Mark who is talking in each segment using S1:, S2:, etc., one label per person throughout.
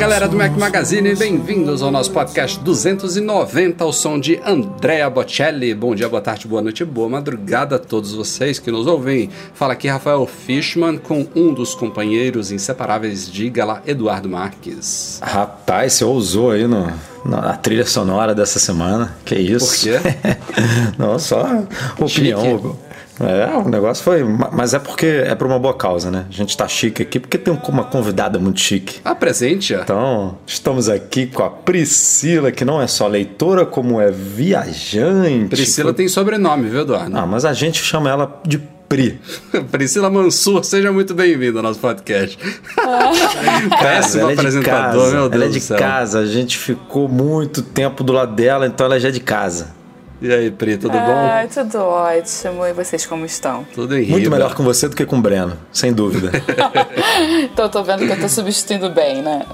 S1: Galera do Mac Magazine, bem-vindos ao nosso podcast 290, ao som de Andrea Bocelli. Bom dia, boa tarde, boa noite, boa madrugada a todos vocês que nos ouvem. Fala aqui Rafael Fishman com um dos companheiros inseparáveis, diga lá, Eduardo Marques.
S2: Rapaz, você ousou aí no, na trilha sonora dessa semana. Que isso?
S1: Por quê?
S2: Não, só opinião.
S1: Chique.
S2: É, o negócio foi. Mas é porque é por uma boa causa, né? A gente tá chique aqui porque tem uma convidada muito chique.
S1: Apresente. Ah,
S2: Então, estamos aqui com a Priscila, que não é só leitora, como é viajante.
S1: Priscila tem sobrenome, viu, Eduardo?
S2: Ah, mas a gente chama ela de Pri.
S1: Priscila Mansur, seja muito bem-vindo ao nosso podcast. Péssimo
S2: ela é de
S1: apresentador,
S2: casa,
S1: meu Deus
S2: Ela é
S1: do
S2: de
S1: céu.
S2: casa, a gente ficou muito tempo do lado dela, então ela já é de casa.
S1: E aí, Pri, tudo bom?
S3: Ai, tudo ótimo. E vocês como estão?
S1: Tudo em
S2: Muito
S1: riba.
S2: melhor com você do que com o Breno, sem dúvida.
S3: Então tô vendo que eu tô substituindo bem, né?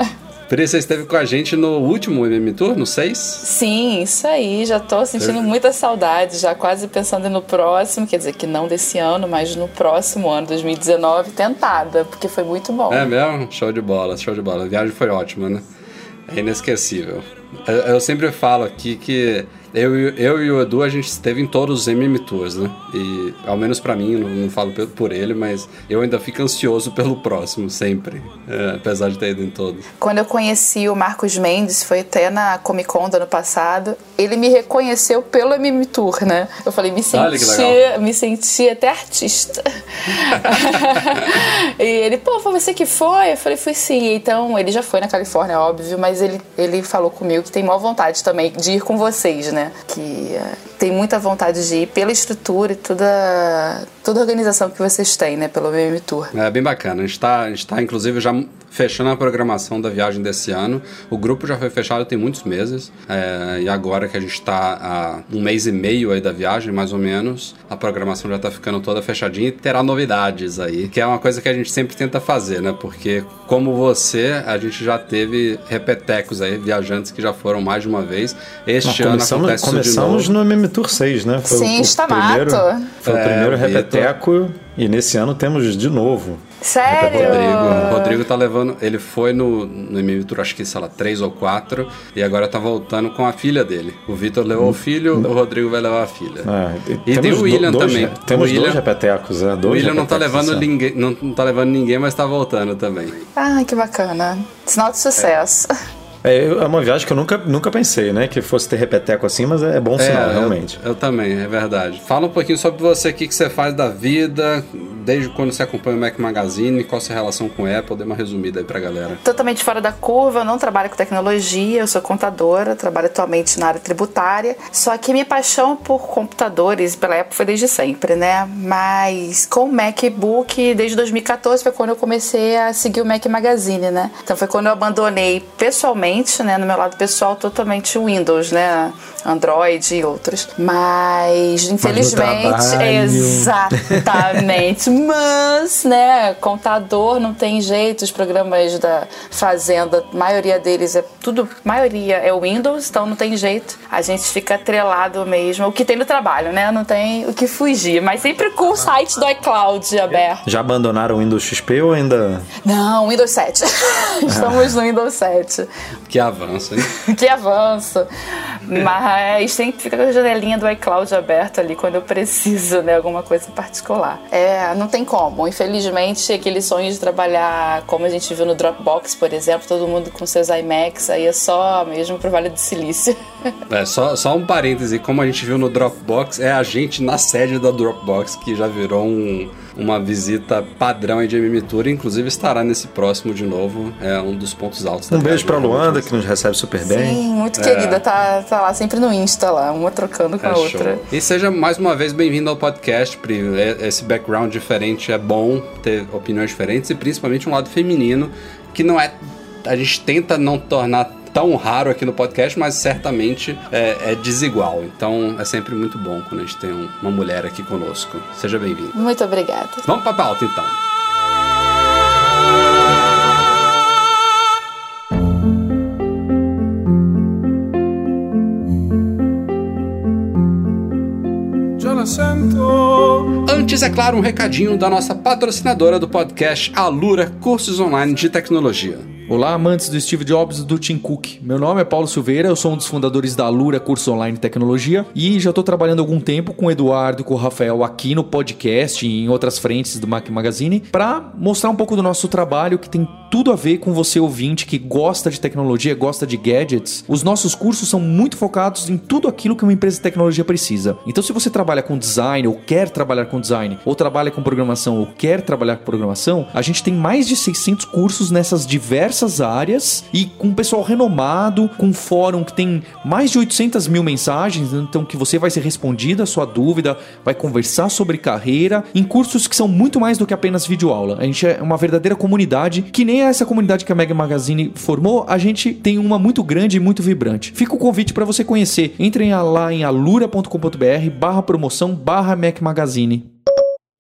S1: Pri, você esteve com a gente no último MM Tour, no 6?
S3: Sim, isso aí. Já tô sentindo muita saudade, já quase pensando no próximo, quer dizer que não desse ano, mas no próximo ano, 2019, tentada, porque foi muito bom.
S1: É mesmo? Show de bola, show de bola. A viagem foi ótima, né? É inesquecível. Eu, eu sempre falo aqui que eu, e- eu e o Edu, a gente esteve em todos os MM Tours, né? E, ao menos pra mim, não, não falo por ele, mas eu ainda fico ansioso pelo próximo, sempre. É, apesar de ter ido em todos.
S3: Quando eu conheci o Marcos Mendes, foi até na Comic Con do ano passado, ele me reconheceu pelo MM Tour, né? Eu falei, me senti, me senti até artista. e ele, pô, foi você que foi? Eu falei, fui sim. Então, ele já foi na Califórnia, óbvio, mas ele, ele falou comigo que tem maior vontade também de ir com vocês, né? Que eh, tem muita vontade de ir pela estrutura e toda, toda a organização que vocês têm, né? Pelo MM Tour.
S1: É bem bacana. A gente está, tá, inclusive, já fechando a programação da viagem desse ano. O grupo já foi fechado tem muitos meses. é, e agora que a gente está há um mês e meio aí da viagem, mais ou menos, a programação já está ficando toda fechadinha e terá novidades aí. Que é uma coisa que a gente sempre tenta fazer, né? Porque, como você, a gente já teve repetecos aí, viajantes que já foram mais de uma vez. Este ano
S2: começamos
S1: acontece isso de
S2: começamos
S1: novo.
S2: no MM Tour 6, né? Foi
S3: Sim,
S2: o, o
S3: Stamato.
S2: primeiro, foi o
S1: É,
S2: primeiro
S1: o Vitor.
S2: repeteco e nesse ano temos de novo.
S3: Sério?
S1: Rodrigo, o Rodrigo tá levando. Ele foi no, no MM Tour, acho que, sei lá, três ou quatro, e agora tá voltando com a filha dele. O Vitor levou o filho, o Rodrigo vai levar a filha.
S2: É,
S1: E tem
S2: temos
S1: o William
S2: do- dois,
S1: também.
S2: Temos
S1: O William-
S2: dois repetecos, é,
S1: O
S2: dois
S1: William não tá levando
S2: ano.
S1: ninguém, não, não tá levando ninguém, mas tá voltando também.
S3: Ai, que bacana. Sinal de sucesso.
S2: É, eu- é uma viagem que eu nunca, nunca pensei, né? Que fosse ter repeteco assim, mas é bom sinal,
S1: eu-
S2: realmente.
S1: Eu, também, é verdade. Fala um pouquinho sobre você, o que, que você faz da vida, desde quando você acompanha o Mac Magazine, qual a sua relação com o Apple, dê uma resumida aí pra galera.
S3: Totalmente fora da curva, eu não trabalho com tecnologia, eu sou contadora, trabalho atualmente na área tributária. Só que minha paixão por computadores e pela Apple foi desde sempre, né? Mas com o MacBook, desde 2014 foi quando eu comecei a seguir o Mac Magazine, né? Então foi quando eu abandonei pessoalmente, né? No meu lado pessoal, totalmente o Windows, né? Android e outros. Mas, infelizmente,
S2: trabalho.
S3: exatamente. Mas, né, contador não tem jeito, os programas da Fazenda, a maioria deles é tudo, maioria é Windows, então não tem jeito. A gente fica atrelado mesmo, o que tem no trabalho, né? Não tem o que fugir, mas sempre com o site do iCloud aberto.
S2: Já abandonaram o Windows XP ou ainda.
S3: Não, Windows 7. Estamos no Windows 7.
S1: Que avanço, hein?
S3: que avanço. Mas sempre fica com a janelinha do iCloud aberta ali quando eu preciso, né? Alguma coisa particular. É, não não tem como. Infelizmente, aquele sonho de trabalhar como a gente viu no Dropbox, por exemplo, todo mundo com seus iMacs, aí é só mesmo pro Vale do Silício.
S1: É, só, só um parêntese, como a gente viu no Dropbox, é a gente na sede da Dropbox que já virou um, uma visita padrão de MM Tour, inclusive estará nesse próximo de novo, é um dos pontos altos.
S2: Um beijo pra Luanda, que nos recebe super bem.
S3: Sim, muito querida, tá, tá lá sempre no Insta lá, uma trocando com
S1: É
S3: a
S1: show.
S3: outra.
S1: E seja mais uma vez bem-vindo ao podcast, Pri. É- Esse background diferente é bom ter opiniões diferentes e principalmente um lado feminino que não é. A gente tenta não tornar tão raro aqui no podcast, mas certamente é, é desigual. Então é sempre muito bom quando a gente tem um- uma mulher aqui conosco. Seja bem-vindo.
S3: Muito obrigada.
S1: Vamos pra pauta então. Antes, é claro, um recadinho da nossa patrocinadora do podcast Alura Cursos Online de Tecnologia.
S4: Olá, amantes do Steve Jobs e do Tim Cook. Meu nome é Paulo Silveira, eu sou um dos fundadores da Alura Curso Online Tecnologia e já estou trabalhando algum tempo com o Eduardo e com o Rafael aqui no podcast e em outras frentes do Mac Magazine para mostrar um pouco do nosso trabalho que tem tudo a ver com você ouvinte que gosta de tecnologia, gosta de gadgets. Os nossos cursos são muito focados em tudo aquilo que uma empresa de tecnologia precisa. Então, se você trabalha com design ou quer trabalhar com design, ou trabalha com programação ou quer trabalhar com programação, a gente tem mais de 600 cursos nessas diversas áreas e com pessoal renomado, com um fórum que tem mais de 800 mil mensagens, então que você vai ser respondida a sua dúvida, vai conversar sobre carreira, em cursos que são muito mais do que apenas videoaula. A gente é uma verdadeira comunidade, que nem essa comunidade que a Mega Magazine formou, a gente tem uma muito grande e muito vibrante. Fica o convite para você conhecer. Entrem lá em alura.com.br barra promoção barra Mac Magazine.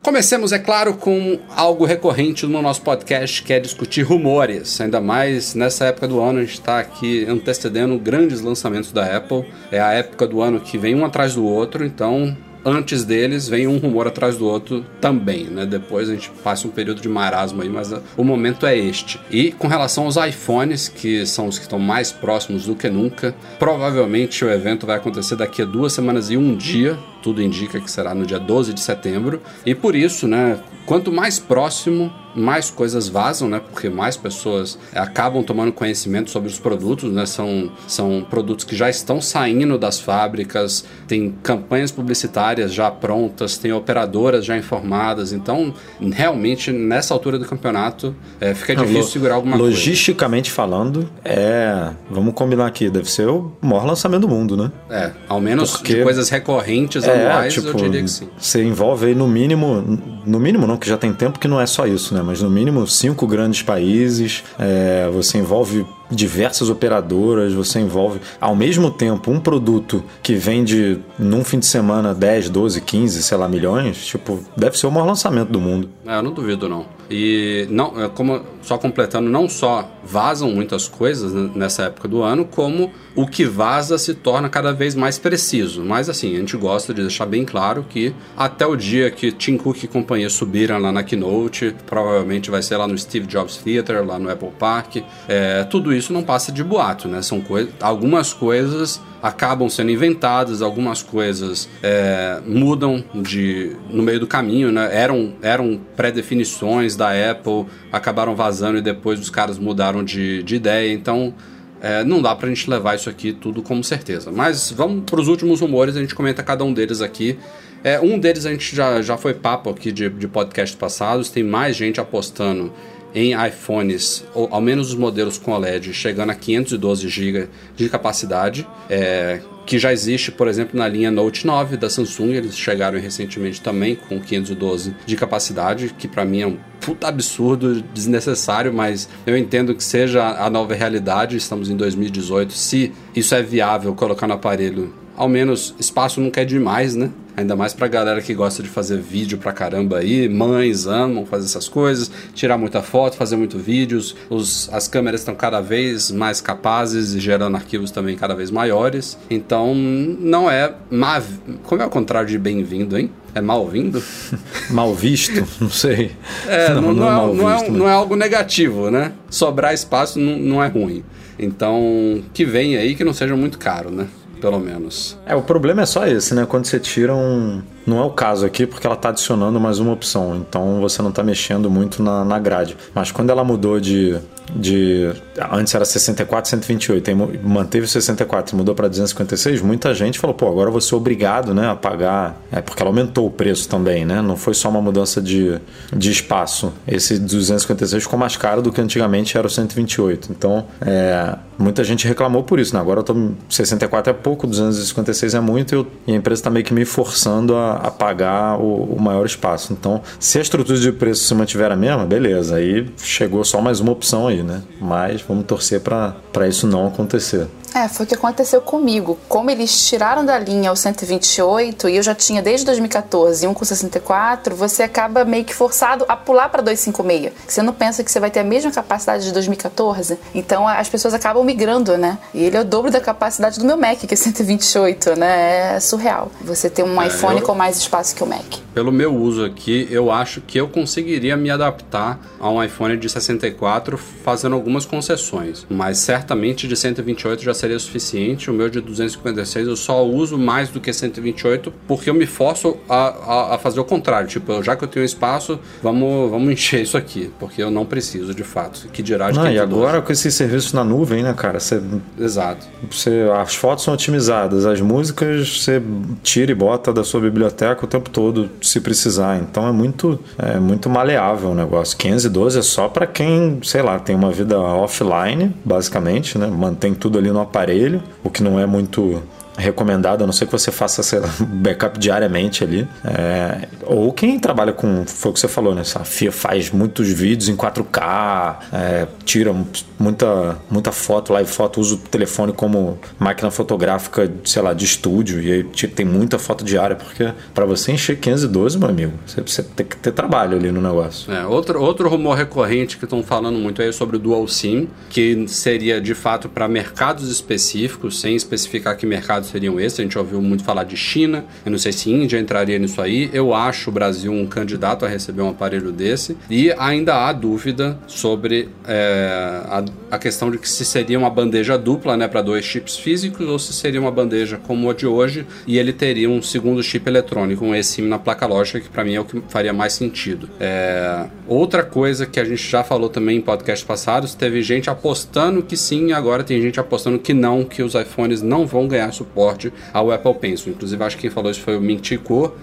S1: Comecemos, é claro, com algo recorrente no nosso podcast, que é discutir rumores. Ainda mais nessa época do ano, a gente está aqui antecedendo grandes lançamentos da Apple. É a época do ano que vem um atrás do outro, então antes deles vem um rumor atrás do outro também, né? Depois a gente passa um período de marasmo aí, mas uh, o momento é este. E com relação aos iPhones, que são os que estão mais próximos do que nunca, provavelmente o evento vai acontecer daqui a duas semanas e um dia. Tudo indica que será no dia 12 de setembro. E por isso, né? Quanto mais próximo, mais coisas vazam, né? Porque mais pessoas acabam tomando conhecimento sobre os produtos, né? São, são produtos que já estão saindo das fábricas, tem campanhas publicitárias já prontas, tem operadoras já informadas. Então, realmente, nessa altura do campeonato, é, fica difícil segurar alguma coisa.
S2: Logisticamente falando, é. Vamos combinar aqui, deve ser o maior lançamento do mundo, né?
S1: É, ao menos
S2: Porque-
S1: de coisas recorrentes
S2: É,
S1: anuais,
S2: tipo,
S1: eu diria que sim.
S2: você envolve aí no mínimo, no mínimo não, que já tem tempo que não é só isso, né? Mas no mínimo cinco grandes países, é, você envolve diversas operadoras, você envolve ao mesmo tempo um produto que vende num fim de semana 10, 12, 15, sei lá, milhões, tipo, deve ser o maior lançamento do mundo.
S1: É, eu não duvido não. E não, é, como só completando, não só vazam muitas coisas nessa época do ano, como o que vaza se torna cada vez mais preciso. Mas assim, a gente gosta de deixar bem claro que até o dia que Tim Cook e companhia subiram lá na Keynote, provavelmente vai ser lá no Steve Jobs Theater, lá no Apple Park, é, tudo isso não passa de boato, né? São coisas, algumas coisas acabam sendo inventadas, algumas coisas é, mudam de no meio do caminho, né? Eram, eram pré-definições da Apple, acabaram vazando e depois os caras mudaram de, de ideia, então é, não dá pra gente levar isso aqui tudo como certeza. Mas vamos pros últimos rumores, a gente comenta cada um deles aqui. É, um deles a gente já, já foi papo aqui de, de podcasts passados, tem mais gente apostando em iPhones, ou ao menos os modelos com OLED, chegando a 512 GB de capacidade, é, que já existe, por exemplo, na linha Note 9 da Samsung, eles chegaram recentemente também com 512 de capacidade, que para mim é um puta absurdo, desnecessário, mas eu entendo que seja a nova realidade, estamos em 2018, se isso é viável colocar no aparelho ao menos espaço nunca é demais, né? Ainda mais pra galera que gosta de fazer vídeo pra caramba aí, mães amam fazer essas coisas, tirar muita foto, fazer muito vídeos. Os, as câmeras estão cada vez mais capazes e gerando arquivos também cada vez maiores. Então não é má, como é o contrário de bem-vindo, hein? É mal-vindo?
S2: Mal visto, não sei.
S1: É, não, não, é,
S2: mal
S1: não, é,
S2: visto, né?
S1: não é algo negativo, né? Sobrar espaço não, não é ruim. Então, que venha aí que não seja muito caro, né? Pelo menos.
S2: É, o problema é só esse, né? Quando você tira um, não é o caso aqui porque ela está adicionando mais uma opção, então você não está mexendo muito na, na grade. Mas quando ela mudou de de antes era 64, 128, aí manteve 64 e mudou para 256, muita gente falou, pô, agora vou ser obrigado, né, a pagar, é porque ela aumentou o preço também, né? Não foi só uma mudança de, de espaço. Esse 256 ficou mais caro do que antigamente era o 128. Então, é, muita gente reclamou por isso, né? Agora eu tô 64 é pouco, 256 é muito e, eu, e a empresa está meio que me forçando a, a pagar o, o, maior espaço. Então, se a estrutura de preço se mantiver a mesma, beleza. Aí chegou só mais uma opção aí, né? Mas vamos torcer para isso não acontecer.
S3: É, foi o que aconteceu comigo. Como eles tiraram da linha o 128 e eu já tinha desde 2014 um com 64, você acaba meio que forçado a pular para 256. Você não pensa que você vai ter a mesma capacidade de 2014. Então as pessoas acabam migrando, né? E ele é o dobro da capacidade do meu Mac, que é 128, né? É surreal. Você ter um é, iPhone eu... com mais espaço que o Mac.
S1: Pelo meu uso aqui, eu acho que eu conseguiria me adaptar a um iPhone de 64 fazendo algumas concessões. Mas certamente de 128 já seria seria suficiente. O meu de 256 eu só uso mais do que 128 porque eu me forço a, a, a fazer o contrário. Tipo, já que eu tenho espaço, vamos, vamos encher isso aqui, porque eu não preciso de fato. Que dirá de
S2: não, E agora com esses serviços na nuvem, né, cara? Você,
S1: Exato.
S2: Você, as fotos são otimizadas, as músicas você tira e bota da sua biblioteca o tempo todo, se precisar. Então é muito, é muito maleável o negócio. 512 é só para quem, sei lá, tem uma vida offline, basicamente, né? Mantém tudo ali no aparelho aparelho, o que não é muito recomendado, a não ser que você faça sei lá, backup diariamente ali. É, ou quem trabalha com, foi o que você falou, né? A FIA faz muitos vídeos em 4K, é, tira muita, muita foto, live foto, usa o telefone como máquina fotográfica, sei lá, de estúdio, e aí tem muita foto diária, porque para você encher 512, meu amigo, você, você tem que ter trabalho ali no negócio.
S1: É, outro, outro rumor recorrente que estão falando muito aí é sobre o Dual SIM, que seria de fato para mercados específicos, sem especificar que mercados seriam esses. A gente ouviu muito falar de China. Eu não sei se Índia entraria nisso aí. Eu acho o Brasil um candidato a receber um aparelho desse. E ainda há dúvida sobre é, a, a, questão de que se seria uma bandeja dupla né, para dois chips físicos ou se seria uma bandeja como a de hoje e ele teria um segundo chip eletrônico, um eSIM na placa lógica, que para mim é o que faria mais sentido. É, outra coisa que a gente já falou também em podcasts passados, teve gente apostando que sim, agora tem gente apostando que não, que os iPhones não vão ganhar suporte suporte ao Apple Pencil. Inclusive, acho que quem falou isso foi o Chi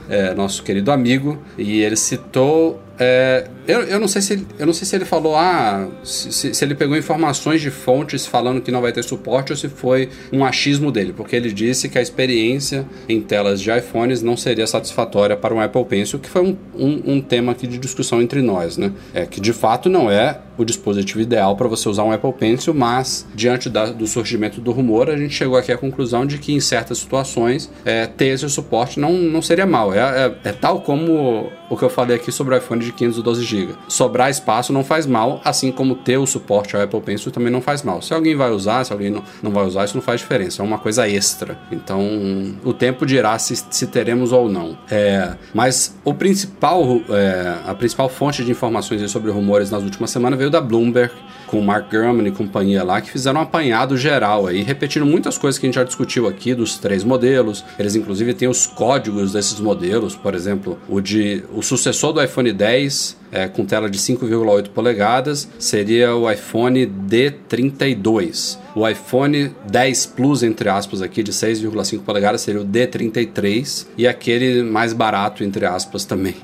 S1: é, nosso querido amigo, e ele citou é, eu, eu, não sei se ele, eu não sei se ele falou, ah, se, se, ele pegou informações de fontes falando que não vai ter suporte ou se foi um achismo dele, porque ele disse que a experiência em telas de iPhones não seria satisfatória para um Apple Pencil, que foi um, um, um tema aqui de discussão entre nós, né? É que de fato não é o dispositivo ideal para você usar um Apple Pencil, mas diante da, do surgimento do rumor, a gente chegou aqui à conclusão de que em certas situações é, ter esse suporte não, não seria mal. É, é, é tal como o que eu falei aqui sobre o iPhone de 512 GB. Sobrar espaço não faz mal, assim como ter o suporte ao Apple Pencil também não faz mal. Se alguém vai usar, se alguém não, vai usar, isso não faz diferença, é uma coisa extra. Então, o tempo dirá se, se teremos ou não. É, mas o principal, é, a principal fonte de informações sobre rumores nas últimas semanas veio da Bloomberg, com o Mark Gurman e companhia lá, que fizeram um apanhado geral aí, repetindo muitas coisas que a gente já discutiu aqui dos três modelos. Eles, inclusive, têm os códigos desses modelos, por exemplo, o de o sucessor do iPhone 10 é, com tela de 5,8 polegadas seria o iPhone D32. O iPhone 10 Plus, entre aspas, aqui de 6,5 polegadas seria o D33 e aquele mais barato, entre aspas, também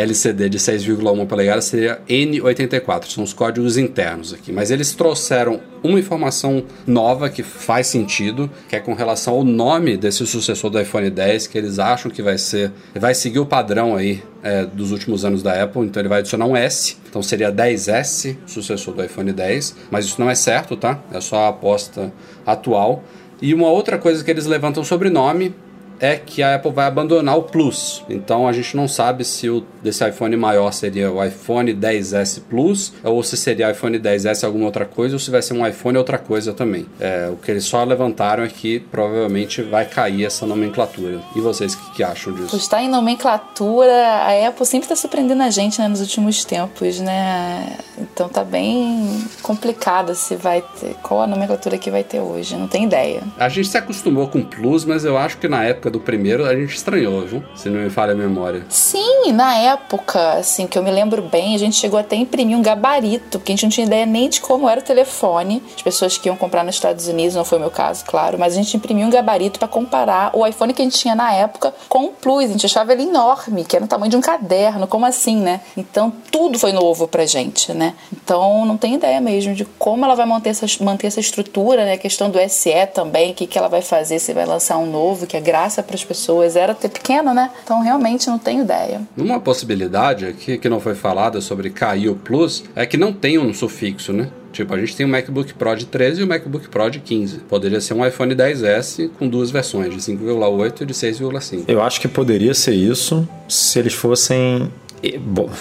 S1: LCD de 6,1 polegadas seria N84, são os códigos internos aqui. Mas eles trouxeram uma informação nova que faz sentido, que é com relação ao nome desse sucessor do iPhone 10, que eles acham que vai ser, vai seguir o padrão aí é, dos últimos anos da Apple, então ele vai adicionar um S, então seria 10S, sucessor do iPhone 10, mas isso não é certo, tá? É só a aposta atual. E uma outra coisa que eles levantam sobre nome é que a Apple vai abandonar o Plus. Então a gente não sabe se o desse iPhone maior seria o iPhone 10s Plus ou se seria iPhone 10s alguma outra coisa ou se vai ser um iPhone outra coisa também. É, o que eles só levantaram é que provavelmente vai cair essa nomenclatura. E vocês, o que, acham disso?
S3: Está em nomenclatura, a Apple sempre está surpreendendo a gente né, nos últimos tempos, né? Então tá bem complicado se vai ter. Qual a nomenclatura que vai ter hoje? Não tem ideia.
S1: A gente se acostumou com Plus, mas eu acho que na época do primeiro a gente estranhou, viu? Se não me falha a memória.
S3: Sim, na época, assim, que eu me lembro bem, a gente chegou até a imprimir um gabarito, porque a gente não tinha ideia nem de como era o telefone. As pessoas que iam comprar nos Estados Unidos, não foi o meu caso, claro, mas a gente imprimiu um gabarito para comparar o iPhone que a gente tinha na época com Plus. A gente achava ele enorme, que era o tamanho de um caderno, como assim, né? Então tudo foi novo pra gente, né? Então não tem ideia mesmo de como ela vai manter essa, manter essa estrutura, né? A questão do SE também, o que, que ela vai fazer, se vai lançar um novo, que é graça para as pessoas. Era ter pequeno, né? Então realmente não tenho ideia.
S1: Uma possibilidade aqui que não foi falada sobre o Plus é que não tem um sufixo, né? Tipo, a gente tem o MacBook Pro de 13 e o MacBook Pro de 15. Poderia ser um iPhone 10S com duas versões, de 5,8 e de 6,5.
S2: Eu acho que poderia ser isso se eles fossem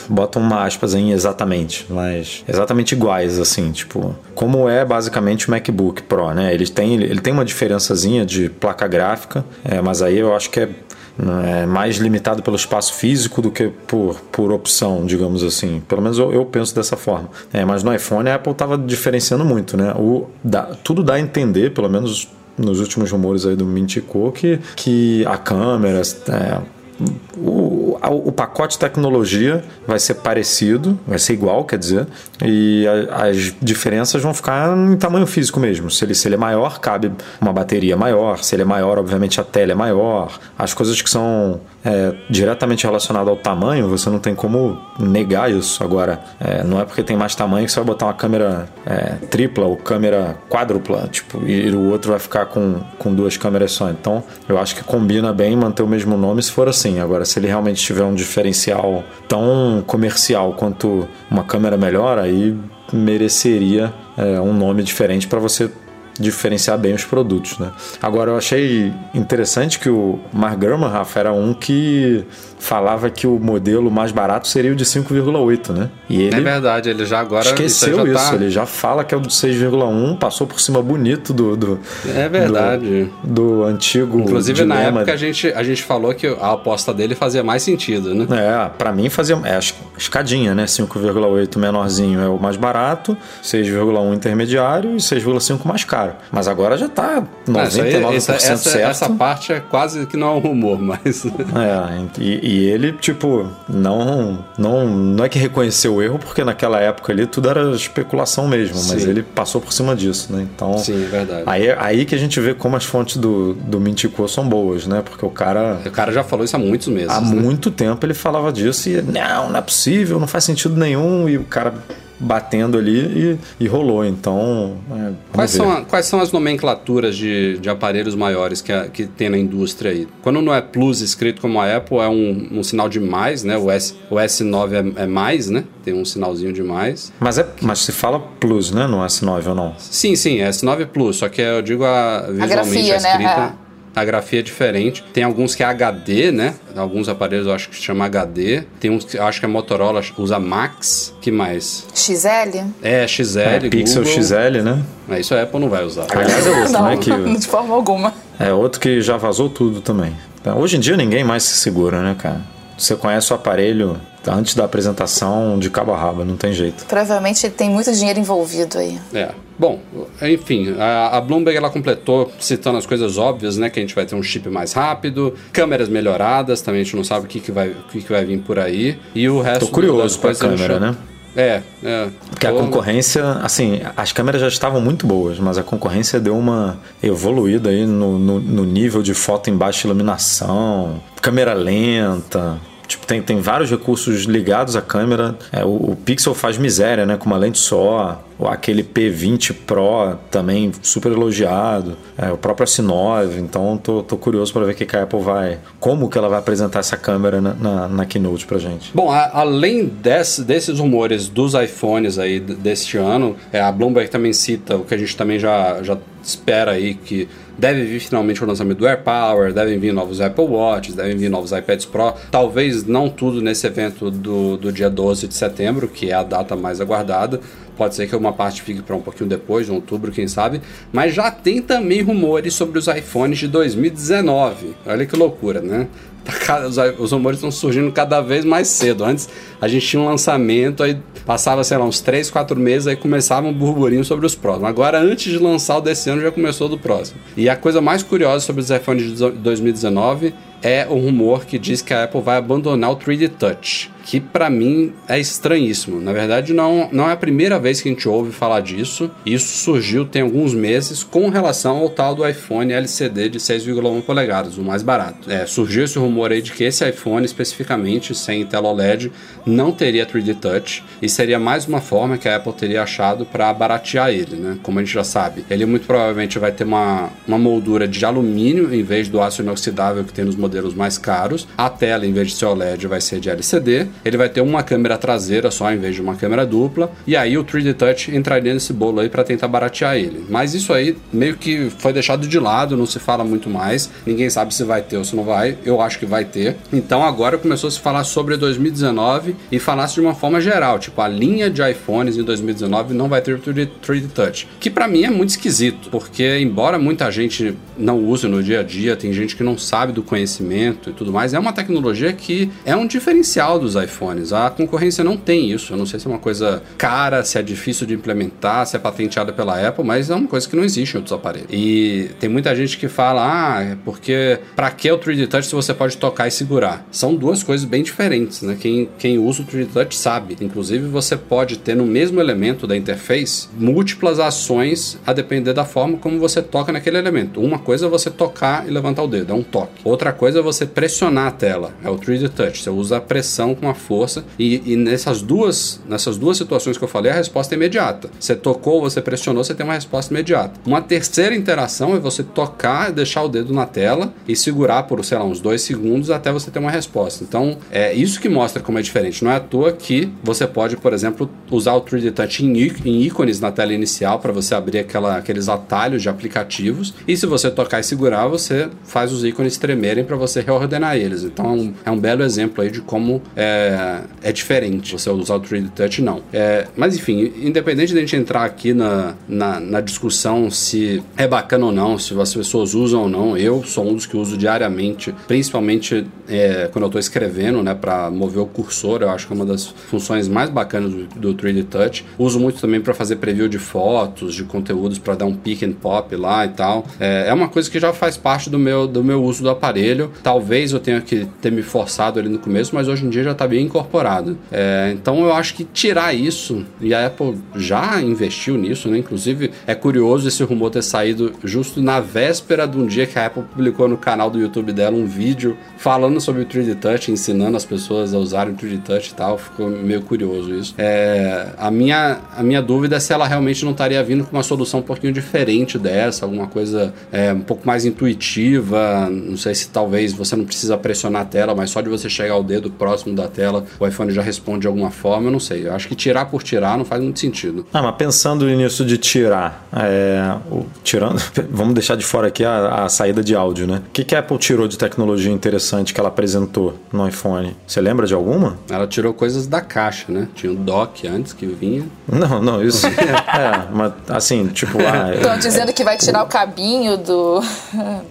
S2: botam uma aspas em exatamente, mas exatamente iguais assim, tipo, como é basicamente o MacBook Pro, né? Ele tem ele tem uma diferençazinha de placa gráfica, é, mas aí eu acho que é é mais limitado pelo espaço físico do que por, por opção, digamos assim. Pelo menos eu, eu penso dessa forma. É, mas no iPhone a Apple estava diferenciando muito, né? O, dá, tudo dá a entender, pelo menos nos últimos rumores aí do Mintico, que, que a câmera, é, o, o pacote tecnologia vai ser parecido, vai ser igual, quer dizer, e a, as diferenças vão ficar em tamanho físico mesmo. Se ele, se ele é maior, cabe uma bateria maior, se ele é maior, obviamente a tela é maior. As coisas que são é, diretamente relacionadas ao tamanho, você não tem como negar isso. Agora, é, não é porque tem mais tamanho que você vai botar uma câmera é, tripla ou câmera quádrupla, tipo, e, o outro vai ficar com, com duas câmeras só. Então, eu acho que combina bem manter o mesmo nome se for assim assim. Agora, se ele realmente tiver um diferencial tão comercial quanto uma câmera melhor, aí mereceria é, um nome diferente para você diferenciar bem os produtos, né? Agora eu achei interessante que o Mark Gurman, Rafa, era um que falava que o modelo mais barato seria o de 5,8, né?
S1: E ele é verdade, ele já agora
S2: esqueceu isso, já tá... ele já fala que é o do 6,1, passou por cima bonito do, do
S1: É verdade.
S2: Do, do antigo
S1: Inclusive dilema. na época a gente, a gente falou que a aposta dele fazia mais sentido, né?
S2: É, para mim fazia é a escadinha, né? 5,8 menorzinho é o mais barato, 6,1 intermediário e 6,5 mais caro. Mas agora já tá 99%
S1: ah, essa, essa,
S2: certo.
S1: Essa parte é quase que não é um rumor, mas
S2: É, e, e ele, tipo, não, não, não é que reconheceu o erro, porque naquela época ali tudo era especulação mesmo, Sim. mas ele passou por cima disso, né? Então.
S1: Sim, é verdade.
S2: Aí, aí que a gente vê como as fontes do, do Mintico são boas, né? Porque o cara.
S1: O cara já falou isso há muitos meses.
S2: Há
S1: né?
S2: muito tempo ele falava disso e não, não é possível, não faz sentido nenhum. E o cara batendo ali e, e rolou. Então. É,
S1: quais, são a, quais são as nomenclaturas de, de aparelhos maiores que, a, que tem na indústria aí? Quando não é Plus escrito como a Apple, é um, um sinal de mais, né? O, S, o S9 é, é mais, né? Tem um sinalzinho de mais.
S2: Mas, é, mas se fala Plus, né? No S9 ou não?
S1: Sim, sim, é S9 Plus, só que eu digo a, visualmente a, grafia, a né? escrita. Né? A grafia é diferente. Tem alguns que é HD, né? Alguns aparelhos eu acho que se chama HD. Tem uns que eu acho que a Motorola usa Max. que mais?
S3: XL?
S1: É, XL. É,
S2: Pixel XL, né?
S1: É, isso a Apple não vai usar.
S2: Aliás, é outro,
S3: não,
S2: né? Que...
S3: De forma alguma.
S2: É outro que já vazou tudo também. Hoje em dia ninguém mais se segura, né, cara? Você conhece o aparelho antes da apresentação de cabo a rabo, não tem jeito.
S3: Provavelmente tem muito dinheiro envolvido aí.
S1: É. Bom, enfim, a, a, Bloomberg ela completou citando as coisas óbvias, né? Que a gente vai ter um chip mais rápido, câmeras melhoradas, também a gente não sabe o que, que, vai, o que, que vai vir por aí. E o resto.
S2: Tô curioso pra câmera, né?
S1: É, é.
S2: Porque a concorrência, assim, as câmeras já estavam muito boas, mas a concorrência deu uma evoluída aí no, no, no nível de foto em baixa iluminação, câmera lenta, Tipo, tem, tem vários recursos ligados à câmera. É, o, o, Pixel faz miséria, né? Com uma lente só. Aquele P20 Pro também super elogiado. É, o próprio S9. Então, tô, tô curioso para ver o que, a Apple vai... Como que ela vai apresentar essa câmera na, na, na Keynote pra gente.
S1: Bom, a, além desse, desses rumores dos iPhones aí deste ano, é, a Bloomberg também cita o que a gente também já, já espera aí, que Deve vir finalmente o lançamento do AirPower, devem vir novos Apple Watches, devem vir novos iPads Pro. Talvez não tudo nesse evento do, do dia 12 de setembro, que é a data mais aguardada. Pode ser que uma parte fique para um pouquinho depois, em outubro, quem sabe. Mas já tem também rumores sobre os iPhones de 2019. Olha que loucura, né? tá os, os rumores estão surgindo cada vez mais cedo. Antes a gente tinha um lançamento, aí passava, sei lá, uns 3, 4 meses, aí começava um burburinho sobre os próximos. Agora, antes de lançar o desse ano, já começou do próximo. E a coisa mais curiosa sobre os iPhones de 2019 é o rumor que diz que a Apple vai abandonar o 3D Touch que para mim é estranhíssimo. Na verdade, não, não é a primeira vez que a gente ouve falar disso. Isso surgiu tem alguns meses com relação ao tal do iPhone LCD de 6,1 polegadas, o mais barato. É, surgiu esse rumor aí de que esse iPhone, especificamente sem tela OLED, não teria 3D Touch e seria mais uma forma que a Apple teria achado para baratear ele, né? Como a gente já sabe, ele muito provavelmente vai ter uma, uma moldura de alumínio em vez do aço inoxidável que tem nos mais caros. A tela, em vez de ser OLED, vai ser de LCD ele vai ter uma câmera traseira só em vez de uma câmera dupla, e aí o 3D Touch entraria nesse bolo aí para tentar baratear ele. Mas isso aí meio que foi deixado de lado, não se fala muito mais, ninguém sabe se vai ter ou se não vai, eu acho que vai ter. Então agora começou a se falar sobre 2019 e falasse de uma forma geral, tipo a linha de iPhones em 2019 não vai ter 3D, 3D Touch, que para mim é muito esquisito, porque embora muita gente não use no dia a dia, tem gente que não sabe do conhecimento e tudo mais, é uma tecnologia que é um diferencial dos iPhones iPhones. A concorrência não tem isso. Eu não sei se é uma coisa cara, se é difícil de implementar, se é patenteada pela Apple, mas é uma coisa que não existe em outros aparelhos. E tem muita gente que fala, ah, é porque para que o 3D Touch se você pode tocar e segurar? São duas coisas bem diferentes, né? Quem, quem usa o 3D Touch sabe. Inclusive, você pode ter no mesmo elemento da interface múltiplas ações a depender da forma como você toca naquele elemento. Uma coisa é você tocar e levantar o dedo, é um toque. Outra coisa é você pressionar a tela, é o 3D Touch. Você usa a pressão com uma força. E, e, nessas duas nessas duas situações que eu falei, a resposta é imediata. Você tocou, você pressionou, você tem uma resposta imediata. Uma terceira interação é você tocar, deixar o dedo na tela e segurar por, sei lá, uns dois segundos até você ter uma resposta. Então, é isso que mostra como é diferente. Não é à toa que você pode, por exemplo, usar o 3D Touch em, em ícones na tela inicial para você abrir aquela, aqueles atalhos de aplicativos. E se você tocar e segurar, você faz os ícones tremerem para você reordenar eles. Então, é um, é um belo exemplo aí de como é, é, é, diferente você usar o 3D Touch, não. É, mas enfim, independente de a gente entrar aqui na, na, na, discussão se é bacana ou não, se as pessoas usam ou não, eu sou um dos que uso diariamente, principalmente é, quando eu estou escrevendo, né, para mover o cursor, eu acho que é uma das funções mais bacanas do, do 3D Touch. Uso muito também para fazer preview de fotos, de conteúdos, para dar um pick and pop lá e tal. É, é uma coisa que já faz parte do meu, do meu uso do aparelho. Talvez eu tenha que ter me forçado ali no começo, mas hoje em dia já está bem incorporado. É, então eu acho que tirar isso, e a Apple já investiu nisso, né? Inclusive é curioso esse rumor ter saído justo na véspera de um dia que a Apple publicou no canal do YouTube dela um vídeo falando sobre o 3D Touch, ensinando as pessoas a usarem o 3D Touch e tal. Ficou meio curioso isso. É, a, minha, a minha dúvida é se ela realmente não estaria vindo com uma solução um pouquinho diferente dessa, alguma coisa é, um pouco mais intuitiva. Não sei se talvez você não precisa pressionar a tela, mas só de você chegar o dedo próximo da tela o iPhone já responde de alguma forma, eu não sei. Eu acho que tirar por tirar não faz muito sentido.
S2: Ah, mas pensando nisso de tirar, é, o, tirando, vamos deixar de fora aqui a, a, saída de áudio, né? O que, que a Apple tirou de tecnologia interessante que ela apresentou no iPhone? Você lembra de alguma?
S1: Ela tirou coisas da caixa, né? Tinha o dock antes que vinha.
S2: Não, não, isso é, é mas assim, tipo.
S3: Estão ah, dizendo que vai tirar o cabinho do.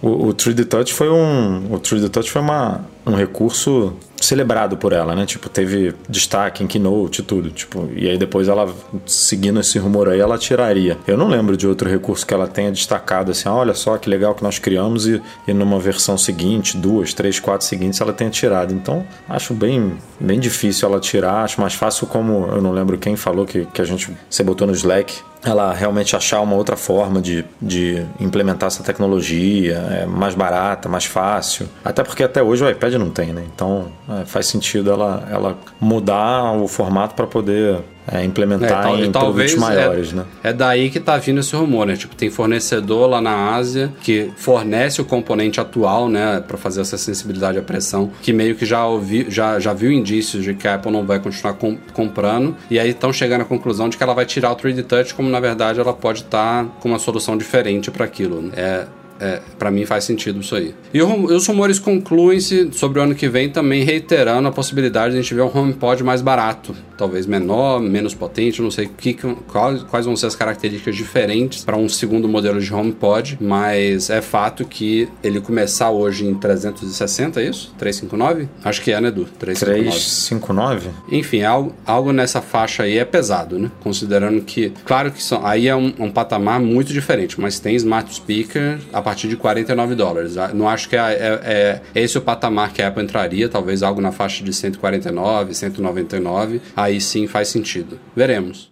S2: o, o 3D Touch foi um. O 3D Touch foi uma, um recurso celebrado por ela, né? Tipo, teve destaque em keynote e tudo, tipo, e aí depois ela, seguindo esse rumor aí, ela tiraria. Eu não lembro de outro recurso que ela tenha destacado assim, ah, olha só que legal que nós criamos e, e numa versão seguinte, duas, três, quatro seguintes, ela tenha tirado. Então, acho bem, bem difícil ela tirar, acho mais fácil como, eu não lembro quem falou que, que a gente, você botou no Slack, ela realmente achar uma outra forma de, de implementar essa tecnologia, é mais barata, mais fácil. Até porque até hoje o iPad não tem, né? Então é, faz sentido ela, ela mudar o formato para poder é, implementar é, em produtos maiores,
S1: é,
S2: né?
S1: É daí que tá vindo esse rumor, né? Tipo, tem fornecedor lá na Ásia que fornece o componente atual, né, para fazer essa sensibilidade à pressão, que meio que já ouvi, já, já viu indícios de que a Apple não vai continuar com, comprando, e aí estão chegando à conclusão de que ela vai tirar o 3D Touch, como na verdade ela pode estar tá com uma solução diferente para aquilo. Né? É, é, para mim faz sentido isso aí. E os rumores concluem-se sobre o ano que vem também reiterando a possibilidade de a gente ver um HomePod mais barato, talvez menor, menos potente, não sei que, quais, quais vão ser as características diferentes para um segundo modelo de HomePod, mas é fato que ele começar hoje em 360, é isso? 359? Acho que é, né, Edu?
S2: 359. 359?
S1: Enfim, algo, algo nessa faixa aí é pesado, né? Considerando que, claro que são, aí é um, um patamar muito diferente, mas tem smart speaker a partir de 49 dólares. Ah, não acho que é, é, é esse o patamar que a Apple entraria, talvez algo na faixa de 149, 199. Aí sim faz sentido. Veremos.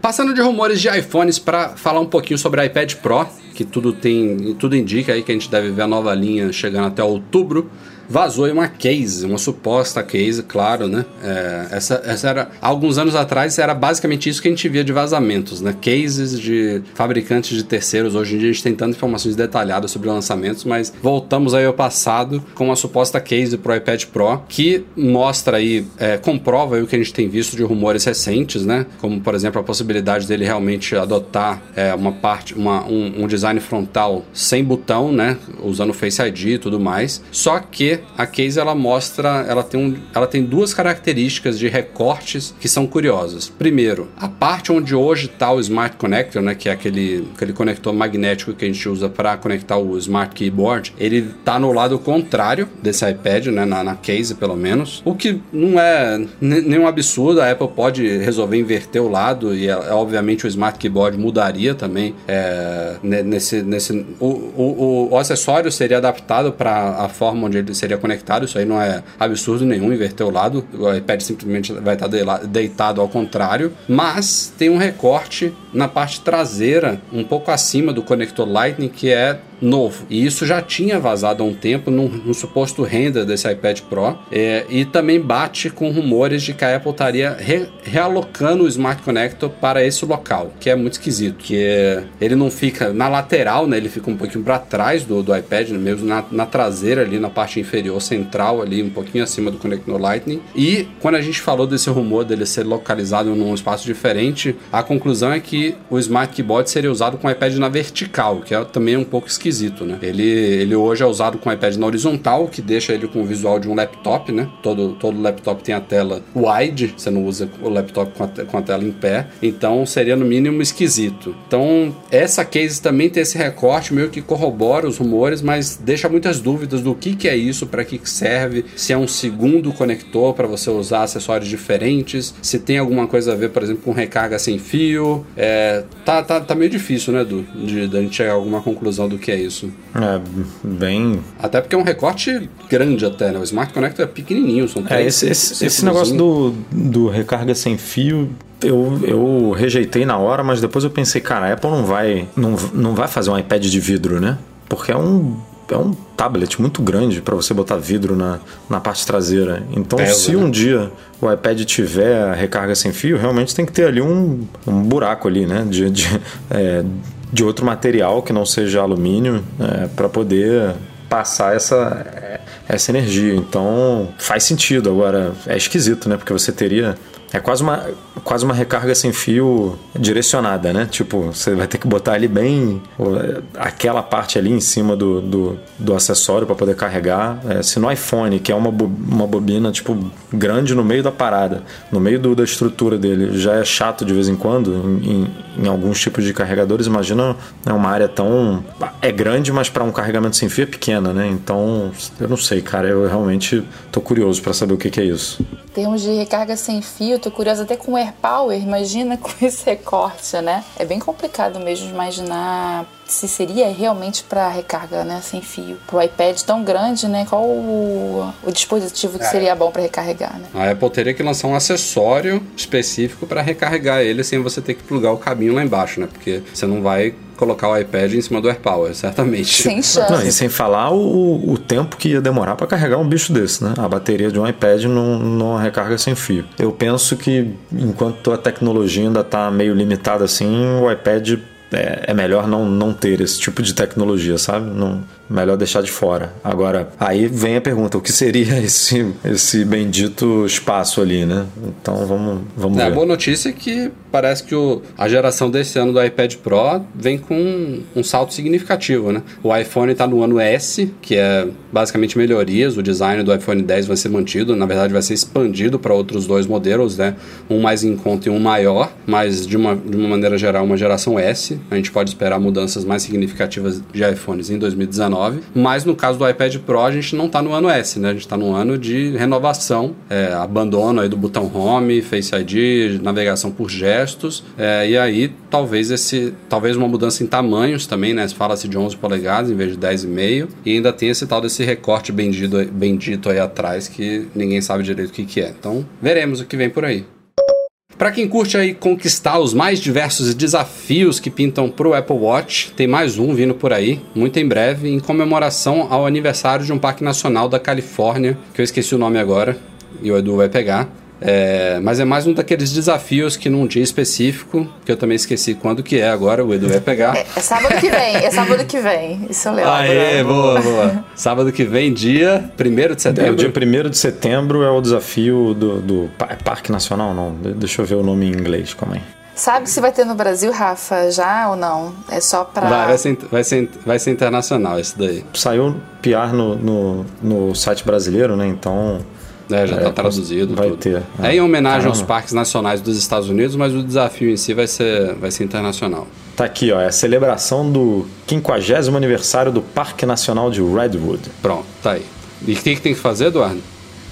S1: Passando de rumores de iPhones para falar um pouquinho sobre iPad Pro, que tudo tem, tudo indica aí que a gente deve ver a nova linha chegando até outubro vazou uma case, uma suposta case, claro, né? É, essa, essa era, alguns anos atrás, era basicamente isso que a gente via de vazamentos, né? Cases de fabricantes de terceiros. Hoje em dia a gente tem tantas informações detalhadas sobre lançamentos, mas voltamos aí ao passado com uma suposta case pro iPad Pro, que mostra aí, é, comprova aí o que a gente tem visto de rumores recentes, né? Como, por exemplo, a possibilidade dele realmente adotar é, uma parte, uma, um, um design frontal sem botão, né? Usando Face ID e tudo mais. Só que a case ela mostra, ela tem, um, ela tem duas características de recortes que são curiosas. Primeiro, a parte onde hoje está o Smart Connector, né, que é aquele, aquele conector magnético que a gente usa para conectar o Smart Keyboard, ele está no lado contrário desse iPad, né, na, na case pelo menos, o que não é nenhum absurdo. A Apple pode resolver inverter o lado e é, obviamente o Smart Keyboard mudaria também é, nesse, nesse o, o, o, acessório seria adaptado para a forma onde ele seria conectado, isso aí não é absurdo nenhum, inverter o lado, o iPad simplesmente vai estar deitado ao contrário, mas tem um recorte na parte traseira, um pouco acima do conector Lightning, que é novo. E isso já tinha vazado há um tempo no, no suposto render desse iPad Pro. É, e também bate com rumores de que a Apple estaria re, realocando o Smart Connector para esse local, que é muito esquisito. Que é, ele não fica na lateral, né? Ele fica um pouquinho para trás do, do iPad, né, mesmo na, na traseira ali, na parte inferior central ali, um pouquinho acima do conector Lightning. E quando a gente falou desse rumor dele ser localizado num espaço diferente, a conclusão é que o Smart Keyboard seria usado com o iPad na vertical, que é também um pouco esquisito esquisito, né? Ele, ele hoje é usado com iPad na horizontal, que deixa ele com o visual de um laptop, né? Todo, todo laptop tem a tela wide, você não usa o laptop com a, com a tela em pé, então seria no mínimo esquisito. Então, essa case também tem esse recorte, meio que corrobora os rumores, mas deixa muitas dúvidas do que, que é isso, para que serve, se é um segundo conector para você usar acessórios diferentes, se tem alguma coisa a ver, por exemplo, com recarga sem fio. É, tá, tá, tá meio difícil, né, Edu? De, de a gente chegar a alguma conclusão do que é isso.
S2: É, bem.
S1: Até porque é um recorte grande até, né? O Smart Connector é pequenininho, são
S2: É, esse, esse, esse negócio do, do recarga sem fio eu, eu rejeitei na hora, mas depois eu pensei, cara, a Apple não vai, não, não vai fazer um iPad de vidro, né? Porque é um, é um tablet muito grande para você botar vidro na, na parte traseira. Então, Pesa, se um né? dia o iPad tiver recarga sem fio, realmente tem que ter ali um, um buraco ali, né? De, de, é, de outro material que não seja alumínio é, para poder passar essa, essa energia. Então faz sentido. Agora é esquisito, né? Porque você teria é quase uma, quase uma recarga sem fio direcionada, né? Tipo, você vai ter que botar ali bem aquela parte ali em cima do, do, do acessório para poder carregar. É, se no iPhone, que é uma, uma bobina tipo grande no meio da parada, no meio do, da estrutura dele, já é chato de vez em quando em, em, alguns tipos de carregadores, imagina é uma área tão. É grande, mas para um carregamento sem fio é pequena, né? Então, eu não sei, cara. Eu realmente tô curioso para saber o que, que é isso.
S3: Termos de recarga sem fio, tô curiosa até com o AirPower, imagina com esse recorte, né? É bem complicado mesmo de imaginar se seria realmente para recarga, né, sem fio. Pro iPad tão grande, né? Qual o, o dispositivo que é. seria bom para recarregar, né?
S1: A Apple teria que lançar um acessório específico para recarregar ele sem você ter que plugar o cabinho lá embaixo, né? Porque você não vai colocar o iPad em cima do AirPower, certamente.
S3: Sem chance. Não,
S2: e sem falar o, o tempo que ia demorar para carregar um bicho desse, né? A bateria de um iPad não, não recarga sem fio. Eu penso que enquanto a tecnologia ainda está meio limitada assim, o iPad é, é, melhor não, não ter esse tipo de tecnologia, sabe? Não, melhor deixar de fora. Agora, aí vem a pergunta: o que seria esse, esse bendito espaço ali, né? Então vamos, vamos
S1: é,
S2: ver.
S1: A boa notícia é que parece que o, a geração desse ano do iPad Pro vem com um, um salto significativo, né? O iPhone está no ano S, que é basicamente melhorias. O design do iPhone 10 vai ser mantido, na verdade vai ser expandido para outros dois modelos, né? Um mais em conta e um maior, mas de uma, de uma maneira geral, uma geração S. A gente pode esperar mudanças mais significativas de iPhones em 2019. Mas no caso do iPad Pro, a gente não está no ano S, né? A gente está no ano de renovação, é, abandono aí do botão Home, Face ID, navegação por gestos. É, e aí, talvez esse, talvez uma mudança em tamanhos também, né? Fala-se de 11 polegadas em vez de 10,5. E ainda tem esse tal desse recorte bendito, bendito aí atrás que ninguém sabe direito o que, que é. Então, veremos o que vem por aí. Para quem curte aí conquistar os mais diversos desafios que pintam pro Apple Watch, tem mais um vindo por aí, muito em breve, em comemoração ao aniversário de um parque nacional da Califórnia, que eu esqueci o nome agora, e o Edu vai pegar. É, mas é mais um daqueles desafios que num dia específico, que eu também esqueci quando que é agora, o Edu vai pegar.
S3: É, é sábado que vem, é sábado que vem. Isso eu lembro.
S1: Aê, boa, boa. Sábado que vem, dia 1 de setembro.
S2: É, o dia 1 de setembro é o desafio do, do Parque Nacional, não. Deixa eu ver o nome em inglês, como é.
S3: Sabe se vai ter no Brasil, Rafa, já ou não? É só pra.
S1: Vai, vai, ser, vai, ser, vai ser internacional esse daí.
S2: Saiu PR no, no, no site brasileiro, né? Então
S1: é, já está é, traduzido.
S2: Vai tudo. ter.
S1: É, é em homenagem Caramba. aos parques nacionais dos Estados Unidos, mas o desafio em si vai ser, vai ser internacional.
S2: Tá aqui, ó, é a celebração do 50 aniversário do Parque Nacional de Redwood.
S1: Pronto, tá aí. E o que, que tem que fazer, Eduardo?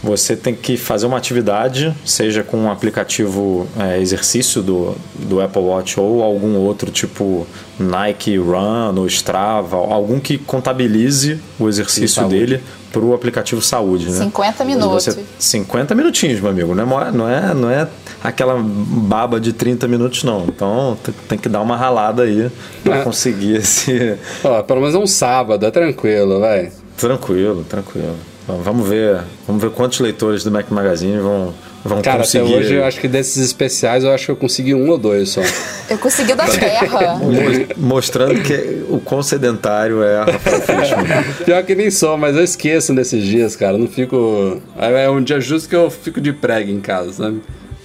S2: Você tem que fazer uma atividade, seja com um aplicativo é, exercício do, do Apple Watch ou algum outro tipo Nike Run ou Strava, algum que contabilize o exercício dele para o aplicativo saúde. Né?
S3: 50 minutos.
S2: Você, 50 minutinhos, meu amigo. Não é, não, é, não é aquela baba de 30 minutos, não. Então tem que dar uma ralada aí para é. conseguir esse.
S1: Ó, pelo menos é um sábado, é tranquilo, vai.
S2: Tranquilo, tranquilo. Vamos ver, vamos ver quantos leitores do Mac Magazine vão, vão
S1: Cara,
S2: conseguir.
S1: até hoje eu acho que desses especiais eu acho que eu consegui um ou dois só.
S3: Eu consegui da Terra.
S2: Mostrando que o quão sedentário é a Rafael Fishman.
S1: Pior que nem sou, mas eu esqueço nesses dias, cara. Eu não fico. É um dia justo que eu fico de prega em casa, sabe?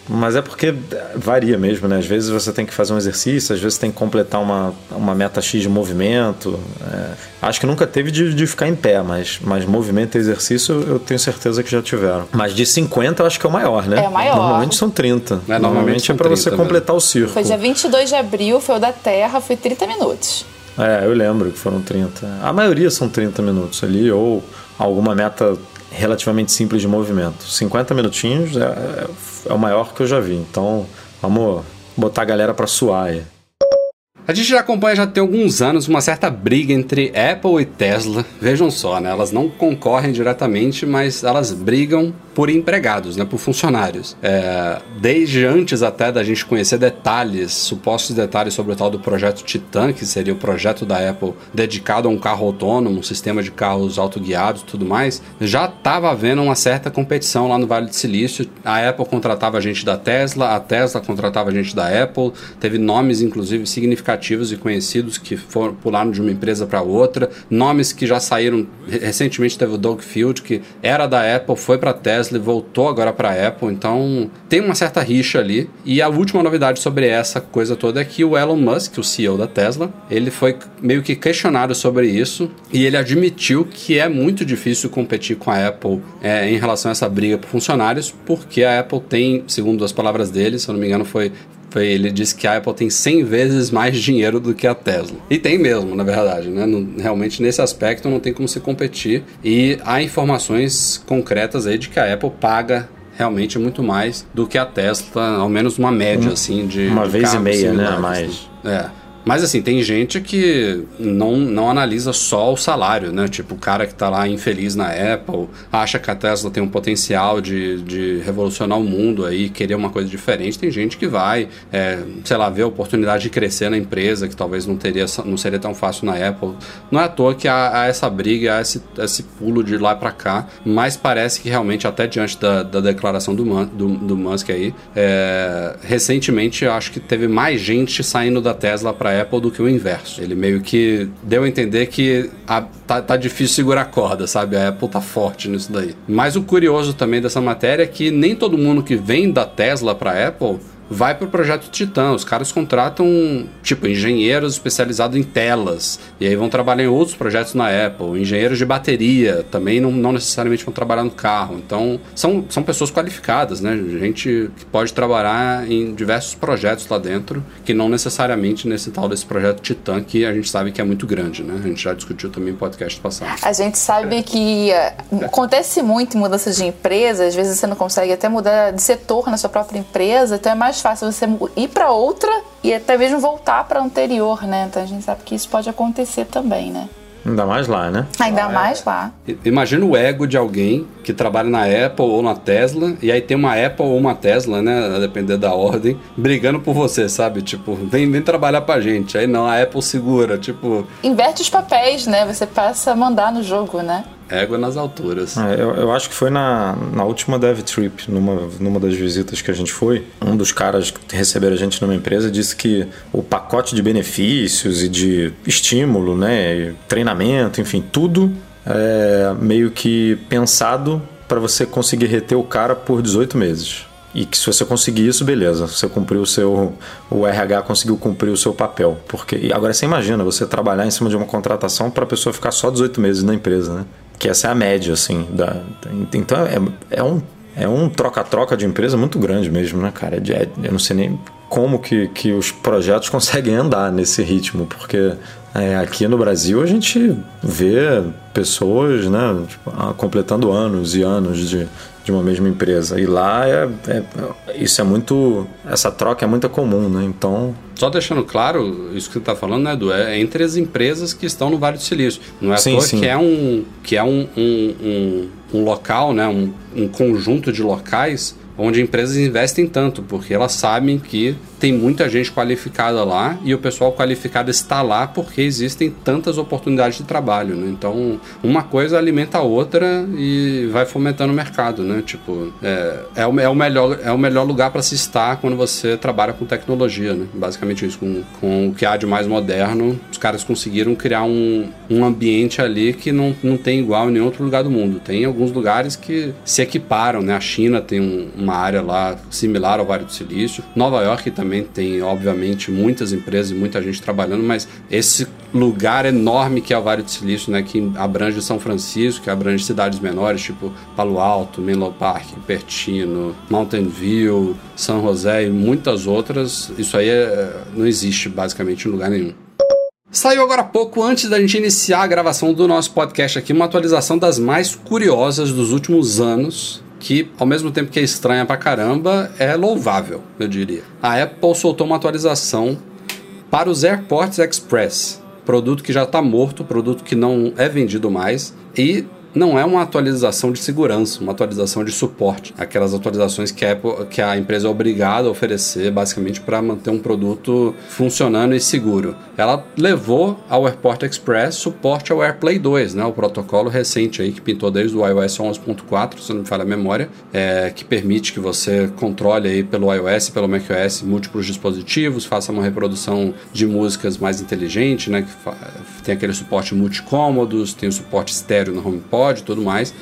S2: Mas é porque varia mesmo, né? Às vezes você tem que fazer um exercício, às vezes tem que completar uma, uma meta X de movimento. É, acho que nunca teve de, de ficar em pé, mas, mas movimento e exercício eu tenho certeza que já tiveram. Mas de 50 eu acho que é o maior, né?
S3: É o maior.
S2: Normalmente são 30. É,
S1: normalmente, normalmente
S2: é para você completar mesmo. o círculo.
S3: Foi dia 22 de abril, foi o da Terra, foi 30 minutos.
S2: É, eu lembro que foram 30. A maioria são 30 minutos ali, ou alguma meta relativamente simples de movimento. 50 minutinhos é, é, é o maior que eu já vi. Então, vamos botar a galera para suar aí.
S1: A gente já acompanha já tem alguns anos uma certa briga entre Apple e Tesla. Vejam só, né? Elas não concorrem diretamente, mas elas brigam por empregados, né, por funcionários. É, desde antes até da gente conhecer detalhes, supostos detalhes sobre o tal do projeto Titan, que seria o projeto da Apple dedicado a um carro autônomo, um sistema de carros autoguiados e tudo mais, já estava havendo uma certa competição lá no Vale do Silício. A Apple contratava gente da Tesla, a Tesla contratava gente da Apple, teve nomes inclusive significativos e conhecidos que foram pularam de uma empresa para outra, nomes que já saíram recentemente teve o Doug Field que era da Apple, foi para Tesla Tesla voltou agora para a Apple, então tem uma certa rixa ali. E a última novidade sobre essa coisa toda é que o Elon Musk, o CEO da Tesla, ele foi meio que questionado sobre isso e ele admitiu que é muito difícil competir com a Apple é, em relação a essa briga por funcionários, porque a Apple tem, segundo as palavras dele, se eu não me engano, foi ele disse que a Apple tem 100 vezes mais dinheiro do que a Tesla. E tem mesmo, na verdade, né? realmente nesse aspecto não tem como se competir. E há informações concretas aí de que a Apple paga realmente muito mais do que a Tesla, ao menos uma média, assim, de.
S2: Uma
S1: de
S2: vez e meia, né? A mais.
S1: Né? É. Mas assim, tem gente que não, não analisa só o salário, né? Tipo, o cara que tá lá infeliz na Apple, acha que a Tesla tem um potencial de, de revolucionar o mundo aí, querer uma coisa diferente. Tem gente que vai, é, sei lá, ver a oportunidade de crescer na empresa, que talvez não, teria, não seria tão fácil na Apple. Não é à toa que há, há essa briga, há esse, esse pulo de lá para cá, mas parece que realmente, até diante da, da declaração do, do, do Musk aí, é, recentemente acho que teve mais gente saindo da Tesla para Apple do que o inverso. Ele meio que deu a entender que a, tá, tá difícil segurar a corda, sabe? A Apple tá forte nisso daí. Mas o curioso também dessa matéria é que nem todo mundo que vem da Tesla para Apple vai pro projeto Titã. Os caras contratam, tipo, engenheiros especializados em telas. E aí vão trabalhar em outros projetos na Apple. Engenheiros de bateria também não, não necessariamente vão trabalhar no carro. Então, são, são pessoas qualificadas, né? Gente que pode trabalhar em diversos projetos lá dentro, que não necessariamente nesse tal desse projeto Titã, que a gente sabe que é muito grande, né? A gente já discutiu também no podcast passado.
S3: A gente sabe que eh, acontece muito em mudanças de empresa, às vezes você não consegue até mudar de setor na sua própria empresa, então é mais fácil você ir para outra e até mesmo voltar para anterior, né? Então a gente sabe que isso pode acontecer também, né?
S2: Ainda mais lá, né?
S3: Ainda ah, mais lá.
S1: Imagina o ego de alguém que trabalha na Apple ou na Tesla, e aí tem uma Apple ou uma Tesla, né? A depender da ordem, brigando por você, sabe? Tipo, vem, vem trabalhar pra gente. Aí não, a Apple segura, tipo.
S3: Inverte os papéis, né? Você passa a mandar no jogo, né?
S1: Égua nas alturas.
S2: É, eu, eu, acho que foi na, na última Dev Trip, numa, numa das visitas que a gente foi, um dos caras que receberam a gente numa empresa disse que o pacote de benefícios e de estímulo, né, treinamento, enfim, tudo é meio que pensado para você conseguir reter o cara por 18 meses. E que se você conseguir isso, beleza, você cumpriu o seu. O RH conseguiu cumprir o seu papel. Porque agora você imagina você trabalhar em cima de uma contratação para a pessoa ficar só 18 meses na empresa, né? Que essa é a média, assim. Da, então é, é um é um troca-troca de empresa muito grande mesmo, né, cara? É, é, eu não sei nem como que, que os projetos conseguem andar nesse ritmo, porque é, aqui no Brasil a gente vê pessoas né, tipo, ah, completando anos e anos de, de uma mesma empresa. E lá é, é, isso é muito. Essa troca é muito comum, né? Então
S1: só deixando claro, isso que você está falando, né, Edu, é entre as empresas que estão no Vale do Silício. Não é sim, à toa sim. que é um, que é um, um, um, um local, né, um, um conjunto de locais onde empresas investem tanto, porque elas sabem que tem muita gente qualificada lá e o pessoal qualificado está lá porque existem tantas oportunidades de trabalho, né? Então, uma coisa alimenta a outra e vai fomentando o mercado, né? Tipo, é, é, o, é o, melhor, é o melhor lugar para se estar quando você trabalha com tecnologia, né? Basicamente isso, com, com o que há de mais moderno, os caras conseguiram criar um, um ambiente ali que não, não tem igual em nenhum outro lugar do mundo. Tem alguns lugares que se equiparam, né? A China tem um, uma área lá similar ao Vale do Silício, Nova York também também tem, obviamente, muitas empresas e muita gente trabalhando, mas esse lugar enorme que é o Vale do Silício, né, que abrange São Francisco, que abrange cidades menores, tipo Palo Alto, Menlo Park, Pertino, Mountain View, São José e muitas outras, isso aí é, não existe basicamente em lugar nenhum. Saiu agora há pouco, antes da gente iniciar a gravação do nosso podcast aqui, uma atualização das mais curiosas dos últimos anos que, ao mesmo tempo que é estranha pra caramba, é louvável, eu diria. A Apple soltou uma atualização para os AirPorts Express, produto que já está morto, produto que não é vendido mais, e não é uma atualização de segurança, uma atualização de suporte. Aquelas atualizações que a, Apple, que a empresa é obrigada a oferecer, basicamente, para manter um produto funcionando e seguro. Ela levou ao AirPort Express suporte ao AirPlay 2, né, o protocolo recente aí que pintou desde o iOS 11.4, se não me falha a memória, é, que permite que você controle aí pelo iOS pelo macOS múltiplos dispositivos, faça uma reprodução de músicas mais inteligente, né, que tem aquele suporte multicômodos, tem o suporte estéreo no HomePod, e tudo mais.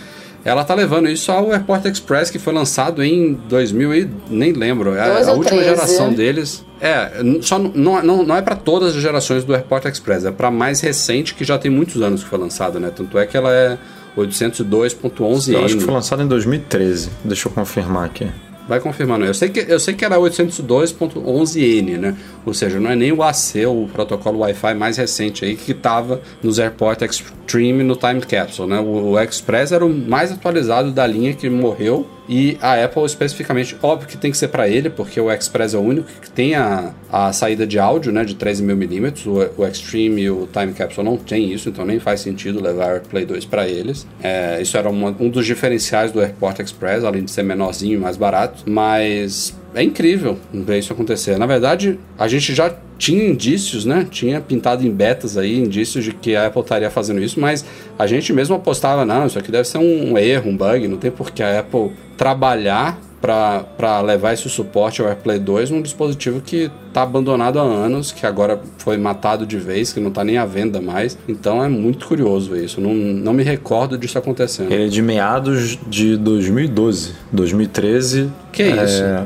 S1: Ela tá levando isso ao Airport Express, que foi lançado em 2000 e nem lembro. É a, a última 13. geração deles. É, só não, não, não é para todas as gerações do Airport Express, é para mais recente, que já tem muitos anos que foi lançada, né? Tanto é que ela é 802.11n.
S2: Eu acho que foi lançada em 2013. Deixa eu confirmar aqui.
S1: Vai confirmando. Eu sei que, eu sei que era 802.11n, né? Ou seja, não é nem o AC, o protocolo Wi-Fi mais recente aí que estava nos AirPort Extreme no Time Capsule, né? O, o Express era o mais atualizado da linha que morreu e a Apple especificamente, óbvio que tem que ser para ele, porque o Express é o único que tem a, a saída de áudio né, de 13mm. O, o Extreme e o Time Capsule não tem isso, então nem faz sentido levar o AirPlay 2 para eles. É, isso era uma, um dos diferenciais do AirPort Express, além de ser menorzinho e mais barato. Mas é incrível ver isso acontecer. Na verdade, a gente já tinha indícios, né? Tinha pintado em betas aí, indícios de que a Apple estaria fazendo isso, mas a gente mesmo apostava, não, isso aqui deve ser um erro, um bug, não tem por que a Apple trabalhar para levar esse suporte ao AirPlay 2 num dispositivo que está abandonado há anos, que agora foi matado de vez, que não está nem à venda mais. Então é muito curioso isso. Não, não me recordo disso acontecendo.
S2: Ele é de meados de 2012. 2013.
S1: Que é isso?
S2: É,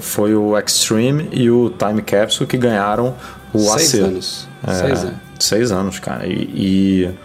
S2: foi o Extreme e o Time Capsule que ganharam o
S1: Seis
S2: AC.
S1: anos.
S2: É,
S1: Seis anos.
S2: Seis anos, cara. E,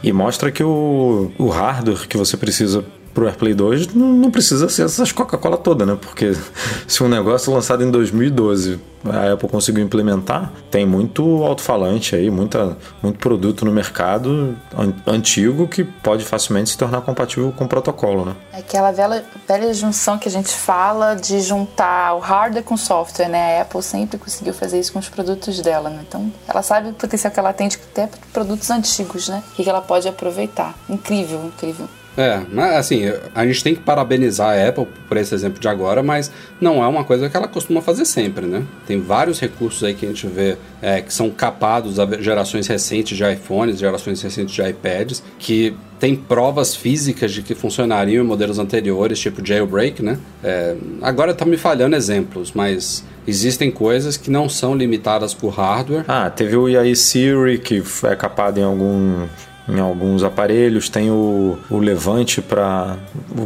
S2: e, e mostra que o, o hardware que você precisa pro AirPlay 2 não, não precisa ser essas Coca-Cola toda, né? Porque se um negócio lançado em 2012 a Apple conseguiu implementar, tem muito alto-falante aí, muita, muito produto no mercado an- antigo que pode facilmente se tornar compatível com o protocolo, né?
S3: É aquela velha, velha junção que a gente fala de juntar o hardware com o software, né? A Apple sempre conseguiu fazer isso com os produtos dela, né? Então, ela sabe o potencial que ela tem de até produtos antigos, né? E que ela pode aproveitar. Incrível, incrível.
S1: É, mas assim, a gente tem que parabenizar a Apple por esse exemplo de agora, mas não é uma coisa que ela costuma fazer sempre, né? Tem vários recursos aí que a gente vê é, que são capados a gerações recentes de iPhones, gerações recentes de iPads, que tem provas físicas de que funcionariam em modelos anteriores, tipo jailbreak, né? É, agora tá me falhando exemplos, mas existem coisas que não são limitadas por hardware.
S2: Ah, teve o AI Siri que é capado em algum em alguns aparelhos, tem o, o levante para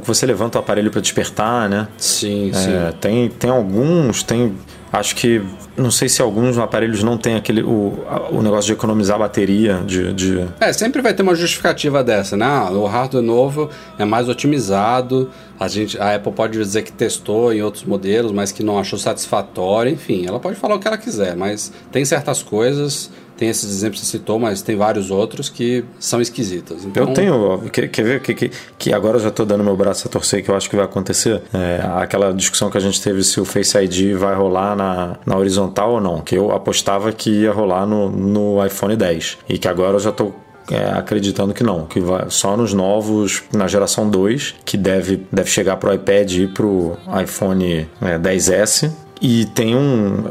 S2: você levanta o aparelho para despertar, né?
S1: Sim,
S2: É, tem, tem alguns, tem. Acho que. Não sei se alguns aparelhos não tem aquele. O, o negócio de economizar bateria. De, de-
S1: É, sempre vai ter uma justificativa dessa, né? Ah, o hardware novo é mais otimizado. A, gente, a Apple pode dizer que testou em outros modelos, mas que não achou satisfatório. Enfim, ela pode falar o que ela quiser, mas tem certas coisas. Tem esses exemplos que você citou, mas tem vários outros que são esquisitas. Então,
S2: Eu tenho. Quer, quer ver que, que, que agora eu já estou dando meu braço a torcer que eu acho que vai acontecer? É, aquela discussão que a gente teve se o Face ID vai rolar na, na horizontal ou não. Que eu apostava que ia rolar no, no iPhone 10. E que agora eu já estou é, acreditando que não, que vai só nos novos, na geração 2, que deve, deve chegar pro iPad e pro iPhone é, 10S. E tem um.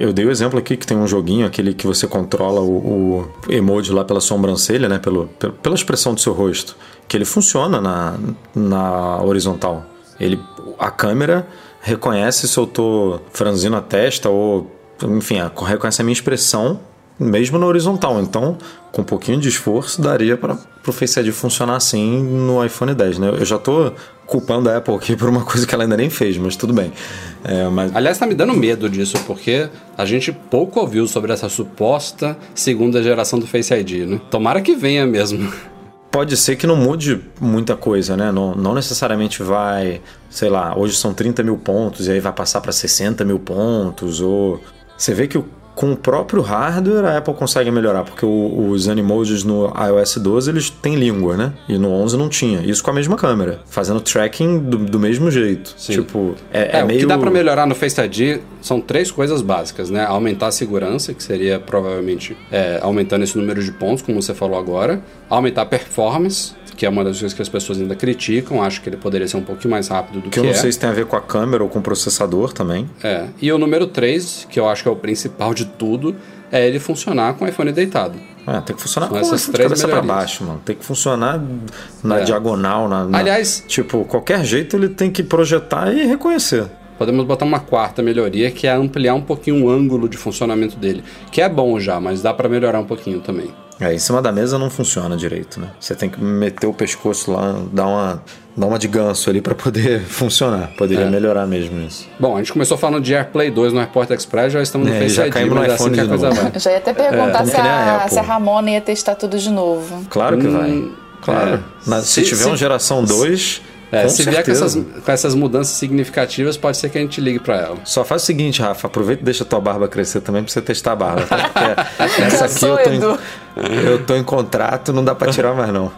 S2: Eu dei o exemplo aqui que tem um joguinho, aquele que você controla o, o emoji lá pela sobrancelha, né? Pelo, pela expressão do seu rosto. Que ele funciona na, na horizontal. Ele, a câmera reconhece se eu tô franzindo a testa ou. Enfim, reconhece a minha expressão mesmo na horizontal. Então, com um pouquinho de esforço, daria para o Face ID funcionar assim no iPhone 10, né? Eu já tô culpando a Apple aqui por uma coisa que ela ainda nem fez, mas tudo bem. É, mas
S1: Aliás, tá me dando medo disso, porque a gente pouco ouviu sobre essa suposta segunda geração do Face ID, né? Tomara que venha mesmo.
S2: pode ser que não mude muita coisa, né? Não, não necessariamente vai, sei lá, hoje são 30 mil pontos e aí vai passar para 60 mil pontos, ou. Você vê que o- com o próprio hardware a Apple consegue melhorar, porque o- os Animojis no iOS 12 eles têm língua, né? E no 11 não tinha. Isso com a mesma câmera, fazendo tracking do, do mesmo jeito.
S1: Sim.
S2: Tipo, é,
S1: É,
S2: é
S1: o
S2: meio.
S1: que dá pra melhorar no Face ID são três coisas básicas, né? Aumentar a segurança, que seria provavelmente é, aumentando esse número de pontos, como você falou agora. Aumentar a performance, que é uma das coisas que as pessoas ainda criticam. Acho que ele poderia ser um pouquinho mais rápido do
S2: Que
S1: que,
S2: eu não
S1: é.
S2: sei se tem a ver com a câmera ou com o processador também.
S1: É. E o número 3, que eu acho que é o principal de tudo, é ele funcionar com o iPhone deitado.
S2: É, tem que funcionar
S1: São
S2: com
S1: essas três
S2: cabeça
S1: melhorias.
S2: baixo, mano. Tem que funcionar na
S1: É.
S2: diagonal, na, na-
S1: Aliás-
S2: Tipo, qualquer jeito ele tem que projetar e reconhecer.
S1: Podemos botar uma quarta melhoria, que é ampliar um pouquinho o ângulo de funcionamento dele. Que é bom já, mas dá pra melhorar um pouquinho também.
S2: É, em cima da mesa não funciona direito, né? Você tem que meter o pescoço lá, dar uma, dar uma de ganso ali pra poder funcionar. Poderia
S1: É.
S2: melhorar mesmo isso.
S1: Bom, a gente começou falando de AirPlay 2 no AirPort Express, já estamos no
S2: É,
S1: Face
S2: já
S1: ID,
S2: caímos no
S1: é assim
S2: iPhone
S1: que a
S2: de novo.
S1: vai.
S3: Já ia até perguntar
S2: como
S3: se,
S2: a
S3: a, se a Ramona ia testar tudo de novo.
S2: Claro que vai.
S1: Hum,
S2: Claro.
S1: é.
S2: Na- se,
S1: Se-
S2: tiver
S1: se-
S2: uma geração 2,
S1: É,
S2: com
S1: se vier com
S2: certeza.
S1: essas, com essas mudanças significativas, pode ser que a gente ligue pra ela.
S2: Só faz o seguinte, Rafa, aproveita e deixa a tua barba crescer também pra você testar a barba. tá? Porque essa aqui eu tô, eu tô em contrato, não dá pra tirar mais não.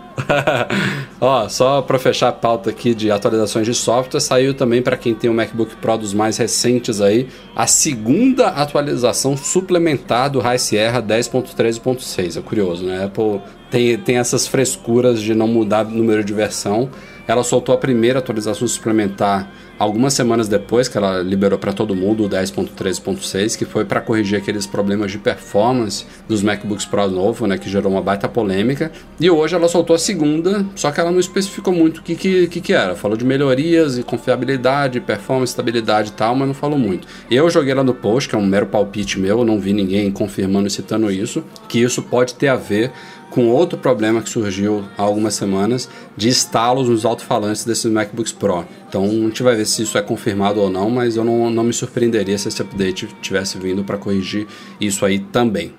S1: Ó, só para fechar a pauta aqui de atualizações de software, saiu também para quem tem o MacBook Pro dos mais recentes aí, a segunda atualização suplementar do High Sierra 10.13.6. É curioso, né? Apple tem, tem essas frescuras de não mudar número de versão. Ela soltou a primeira atualização suplementar algumas semanas depois que ela liberou para todo mundo o 10.13.6, que foi para corrigir aqueles problemas de performance dos MacBooks Pro novo, né, que gerou uma baita polêmica. E hoje ela soltou a segunda, só que ela não especificou muito o que, que, que, que era. Falou de melhorias e confiabilidade, performance, estabilidade e tal, mas não falou muito. Eu joguei ela no post, que é um mero palpite meu, não vi ninguém confirmando e citando isso, que isso pode ter a ver com outro problema que surgiu há algumas semanas de estalos nos alto-falantes desses MacBooks Pro. Então a gente vai ver se isso é confirmado ou não, mas eu não, não me surpreenderia se esse update tivesse vindo para corrigir isso aí também.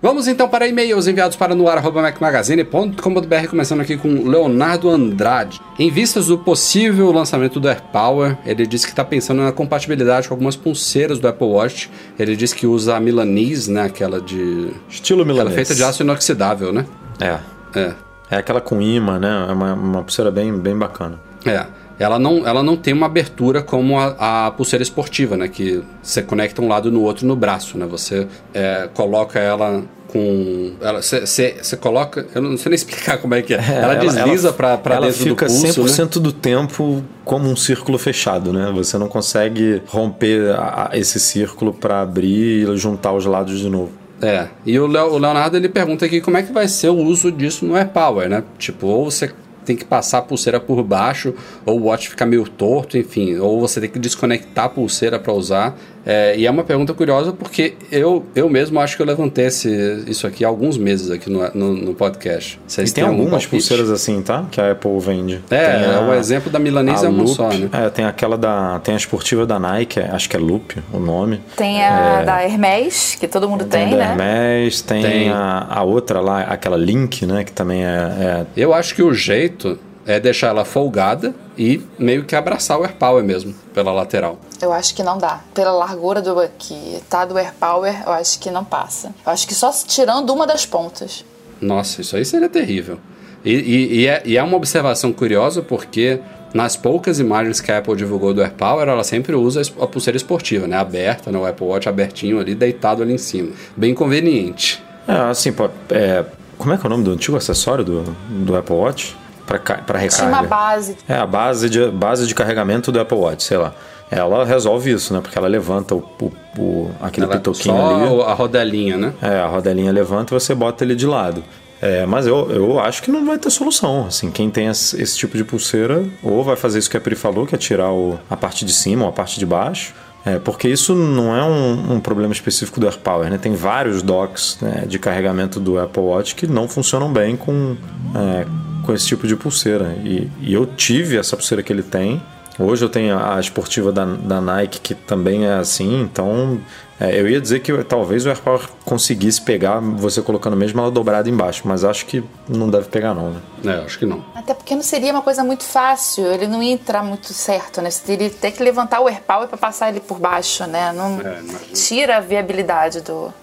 S1: Vamos então para e-mails enviados para noar.macmagazine.com.br, começando aqui com Leonardo Andrade. Em vistas do possível lançamento do AirPower, ele disse que está pensando na compatibilidade com algumas pulseiras do Apple Watch. Ele disse que usa a Milanese, né? Aquela de.
S2: Estilo
S1: Aquela
S2: milanês.
S1: feita de aço inoxidável, né?
S2: É.
S1: É.
S2: É aquela com imã, né? É uma, uma pulseira bem, bem bacana.
S1: É. Ela não, ela não tem uma abertura como a, a pulseira esportiva, né? Que você conecta um lado no outro no braço, né? Você é, coloca ela com. Você coloca. Eu não sei nem explicar como é que é. ela, desliza
S2: ela
S1: dentro
S2: fica
S1: do pulso, né?
S2: 100% do tempo como um círculo fechado, né? Você não consegue romper a- a- esse círculo para abrir e juntar os lados de novo.
S1: É, e o Leonardo ele pergunta aqui como é que vai ser o uso disso no AirPower, né? Tipo, ou você tem que passar a pulseira por baixo, ou o watch fica meio torto, enfim, ou você tem que desconectar a pulseira para usar. É, e é uma pergunta curiosa porque eu, eu mesmo acho que eu levantei esse, isso aqui há alguns meses aqui no, no, no podcast. Vocês
S2: E tem algumas
S1: palpite?
S2: pulseiras assim, tá? Que a Apple vende.
S1: É,
S2: Tem a-
S1: o exemplo da Milanese
S2: a
S1: é uma
S2: Loop,
S1: só, né?
S2: É, tem aquela da. Tem a esportiva da Nike, é- acho que é Loop o nome.
S3: Tem a da Hermes, que todo mundo tem,
S2: da
S3: né?
S2: Hermes, tem,
S1: Tem.
S2: A, a outra lá, aquela Link, né? Que também é. é-
S1: Eu acho que o jeito é deixar ela folgada e meio que abraçar o AirPower mesmo, pela lateral.
S3: Eu acho que não dá. Pela largura do que tá do AirPower, eu acho que não passa. Eu acho que só tirando uma das pontas.
S1: Nossa, isso aí seria terrível. E, e- e é, e é uma observação curiosa porque nas poucas imagens que a Apple divulgou do AirPower, ela sempre usa a pulseira esportiva, né? Aberta, né? o Apple Watch abertinho ali, deitado ali em cima. Bem conveniente.
S2: É, assim, pô, é, como é que é o nome do antigo acessório do, do Apple Watch? Pra, ca- pra
S3: Tinha
S2: recarga.
S3: uma base.
S2: É, a base de, base de carregamento do Apple Watch, sei lá. Ela resolve isso, né? Porque ela levanta o, o- o- aquele
S1: Ela-
S2: pitoquinho
S1: só
S2: ali.
S1: a rodelinha, né?
S2: É, a rodelinha levanta e você bota ele de lado. É, mas eu, eu acho que não vai ter solução. Assim, quem tem esse, esse tipo de pulseira, ou vai fazer isso que a Pri falou, que é tirar o- a parte de cima ou a parte de baixo. É, porque isso não é um, um problema específico do AirPower, né? Tem vários docks né, de carregamento do Apple Watch que não funcionam bem com, é, com esse tipo de pulseira. E, e eu tive essa pulseira que ele tem. Hoje eu tenho a esportiva da, da Nike, que também é assim, então é, eu ia dizer que talvez o AirPower conseguisse pegar você colocando mesmo ela dobrada embaixo, mas acho que não deve pegar não, né?
S1: É, acho que não.
S3: Até porque não seria uma coisa muito fácil, ele não ia entrar muito certo, né? Você teria ter que levantar o AirPower para passar ele por baixo, né? Não
S1: É,
S3: tira a viabilidade do.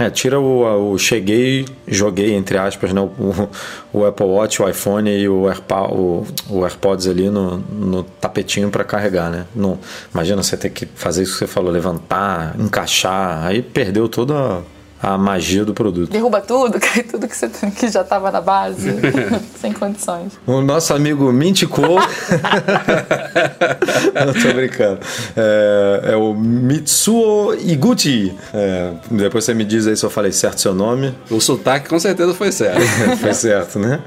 S2: É, tira o, o cheguei, joguei, entre aspas, né, o, o Apple Watch, o iPhone e o, o, o AirPods ali no, no tapetinho para carregar, né? Não, imagina você ter que fazer isso que você falou, levantar, encaixar, aí perdeu toda a, a magia do produto.
S3: Derruba tudo, cai tudo que, você, que já tava na base. Sem condições.
S2: O nosso amigo Mintico. Não tô brincando. É, é o Mitsuo Iguchi. É, depois você me diz aí se eu falei certo seu nome.
S1: O sotaque com certeza foi certo.
S2: Foi certo, né?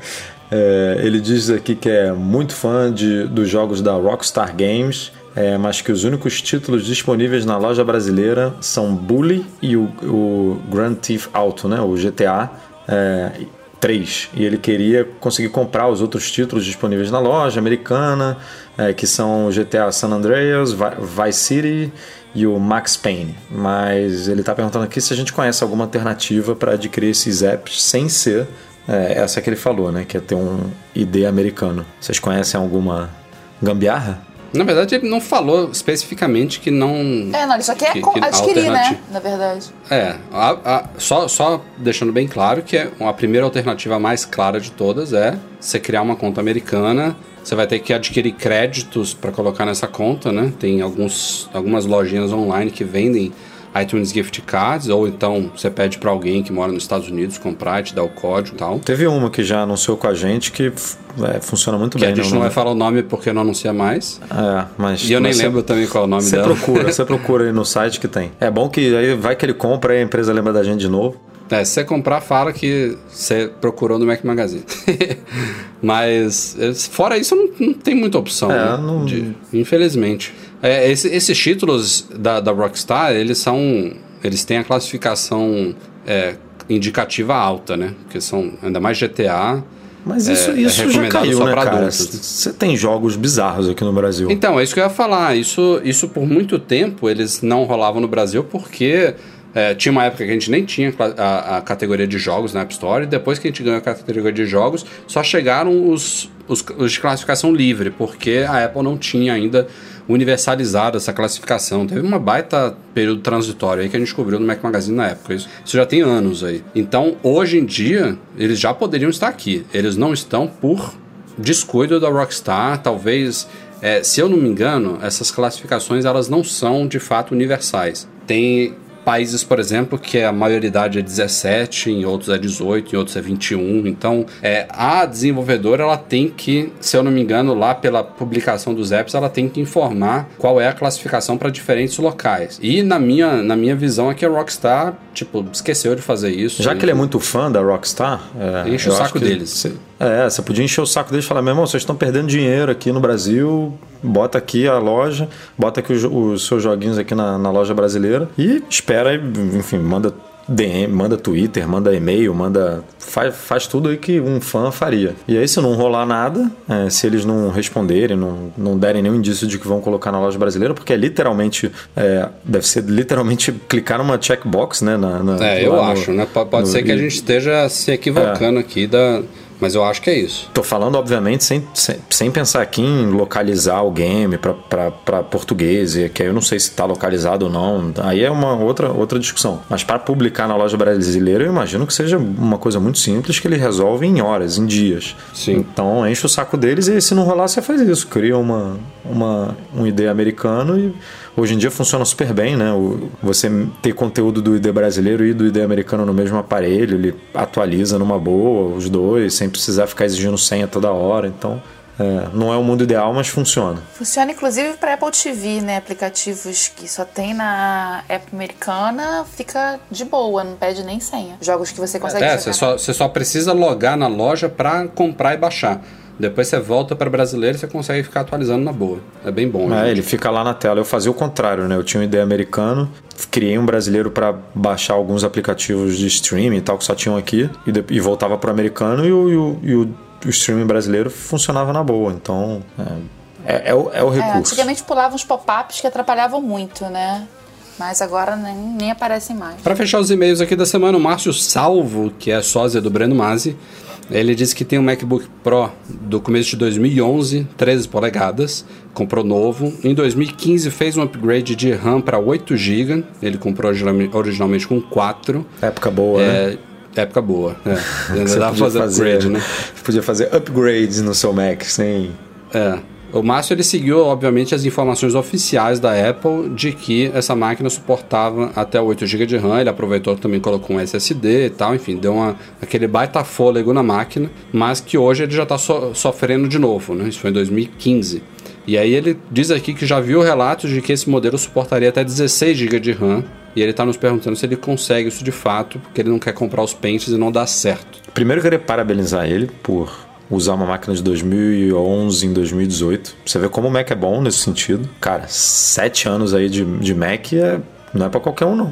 S2: É, ele diz aqui que é muito fã de, dos jogos da Rockstar Games, é, mas que os únicos títulos disponíveis na loja brasileira são Bully e o, o Grand Theft Auto, né? O GTA é, 3. E ele queria conseguir comprar os outros títulos disponíveis na loja americana, é, que são o GTA San Andreas, Vi- Vice City e o Max Payne. Mas ele está perguntando aqui se a gente conhece alguma alternativa para adquirir esses apps sem ser é, essa que ele falou, né? Que é ter um ID americano. Vocês conhecem alguma gambiarra?
S1: Na verdade, ele não falou especificamente que não.
S3: É, não, ele só quer
S1: Que- que
S3: adquirir, né? Na verdade.
S1: É, a- a- só, só deixando bem claro que é a primeira alternativa mais clara de todas é você criar uma conta americana. Você vai ter que adquirir créditos para colocar nessa conta, né? Tem alguns, algumas lojinhas online que vendem iTunes Gift Cards, ou então você pede para alguém que mora nos Estados Unidos comprar e te dar o código e tal.
S2: Teve uma que já anunciou com a gente que é, funciona muito
S1: que
S2: bem.
S1: a gente não vai falar o nome porque não anuncia mais.
S2: É, mas.
S1: E eu nem lembro também qual é o nome
S2: Você
S1: dela.
S2: procura, você procura aí no site que tem. É bom que aí vai que ele compra e a empresa lembra da gente de novo.
S1: É, se você comprar, fala que você procurou no Mac Magazine. Mas, é, fora isso, não, não tem muita opção,
S2: É,
S1: né?
S2: não-
S1: De- infelizmente. É, esse- esses títulos da, da Rockstar, eles são... Eles têm a classificação é, indicativa alta, né? Porque são, ainda mais GTA...
S2: Mas isso,
S1: É, é
S2: isso já
S1: recomendado
S2: caiu,
S1: só
S2: né, cara? Você tem jogos bizarros aqui no Brasil.
S1: Então, é isso que eu ia falar. Isso, isso por muito tempo eles não rolavam no Brasil porque é, tinha uma época que a gente nem tinha a, a categoria de jogos na App Store. E depois que a gente ganhou a categoria de jogos, só chegaram os, os, os de classificação livre, porque a Apple não tinha ainda universalizado essa classificação. Teve uma baita período transitório aí que a gente descobriu no Mac Magazine na época. Isso, isso já tem anos aí. Então, hoje em dia, eles já poderiam estar aqui. Eles não estão por descuido da Rockstar, talvez, é, se eu não me engano, essas classificações elas não são de fato universais. Tem países, por exemplo, que a maioridade é 17, em outros é 18, em outros é 21. Então, é, a desenvolvedora ela tem que, se eu não me engano, lá pela publicação dos apps, ela tem que informar qual é a classificação para diferentes locais. E na minha, na minha visão é que a Rockstar, tipo, esqueceu de fazer isso.
S2: Já que ele é muito fã da Rockstar, é,
S1: Enche o saco deles.
S2: É, você podia encher o saco deles e falar: meu irmão, vocês estão perdendo dinheiro aqui no Brasil, bota aqui a loja, bota aqui os, os seus joguinhos aqui na, na loja brasileira e espera, enfim, manda DM, manda Twitter, manda e-mail, manda. Faz, faz tudo aí que um fã faria. E aí, se não rolar nada, é, se eles não responderem, não, não derem nenhum indício de que vão colocar na loja brasileira, porque é literalmente. é, deve ser literalmente clicar numa checkbox, né? Na, na-
S1: É, eu
S2: no-
S1: acho, né? Pode
S2: no-
S1: ser que a gente esteja se equivocando aqui da. Mas eu acho que é isso.
S2: Tô falando, obviamente, sem, sem, sem pensar aqui em localizar o game para português, e que aí eu não sei se está localizado ou não. Aí é uma outra, outra discussão. Mas para publicar na loja brasileira, eu imagino que seja uma coisa muito simples que ele resolve em horas, em dias.
S1: Sim.
S2: Então enche o saco deles e se não rolar, você faz isso. Cria uma, uma, um ID americano e hoje em dia funciona super bem, né? O- você ter conteúdo do ID brasileiro e do ID americano no mesmo aparelho, ele atualiza numa boa os dois, sem precisar ficar exigindo senha toda hora. Então, é, não é o mundo ideal, mas funciona.
S3: Funciona inclusive para Apple TV, né? Aplicativos que só tem na app americana, fica de boa, não pede nem senha. Jogos que você consegue
S1: É, você só, você só precisa logar na loja para comprar e baixar. Depois você volta para brasileiro e você consegue ficar atualizando na boa. É bem bom.
S2: É,
S1: gente.
S2: ele fica lá na tela. Eu fazia o contrário, né? Eu tinha um ID americano, criei um brasileiro para baixar alguns aplicativos de streaming e tal que só tinham aqui e, de- e voltava para o americano e o, e o, e o- o streaming brasileiro funcionava na boa. Então, é, é- é o, é o
S3: É,
S2: recurso.
S3: antigamente pulavam uns pop-ups que atrapalhavam muito, né? Mas agora nem, nem aparecem mais.
S1: Para fechar os e-mails aqui da semana, o Márcio Salvo, que é sósia do Breno Masi, ele disse que tem um MacBook Pro do começo de 2011, 13 polegadas, comprou novo. Em 2015 fez um upgrade de RAM para 8 GB, ele comprou originalme- originalmente com 4.
S2: Época boa, né?
S1: É, época boa. É.
S2: Você
S1: pra
S2: podia
S1: fazer upgrade, né?
S2: Podia fazer upgrades no seu Mac sem.
S1: É. O Márcio ele seguiu, obviamente, as informações oficiais da Apple de que essa máquina suportava até 8 GB de RAM. Ele aproveitou também colocou um SSD e tal, enfim, deu uma, aquele baita fôlego na máquina, mas que hoje ele já está sofrendo de novo, né? Isso foi em 2015. E aí ele diz aqui que já viu relatos de que esse modelo suportaria até 16 GB de RAM. E ele está nos perguntando se ele consegue isso de fato, porque ele não quer comprar os pentes e não dá certo.
S2: Primeiro eu queria parabenizar ele por usar uma máquina de 2011 em 2018. Você vê como o Mac é bom nesse sentido. Cara, sete anos aí de, de Mac é, não é para qualquer um, não.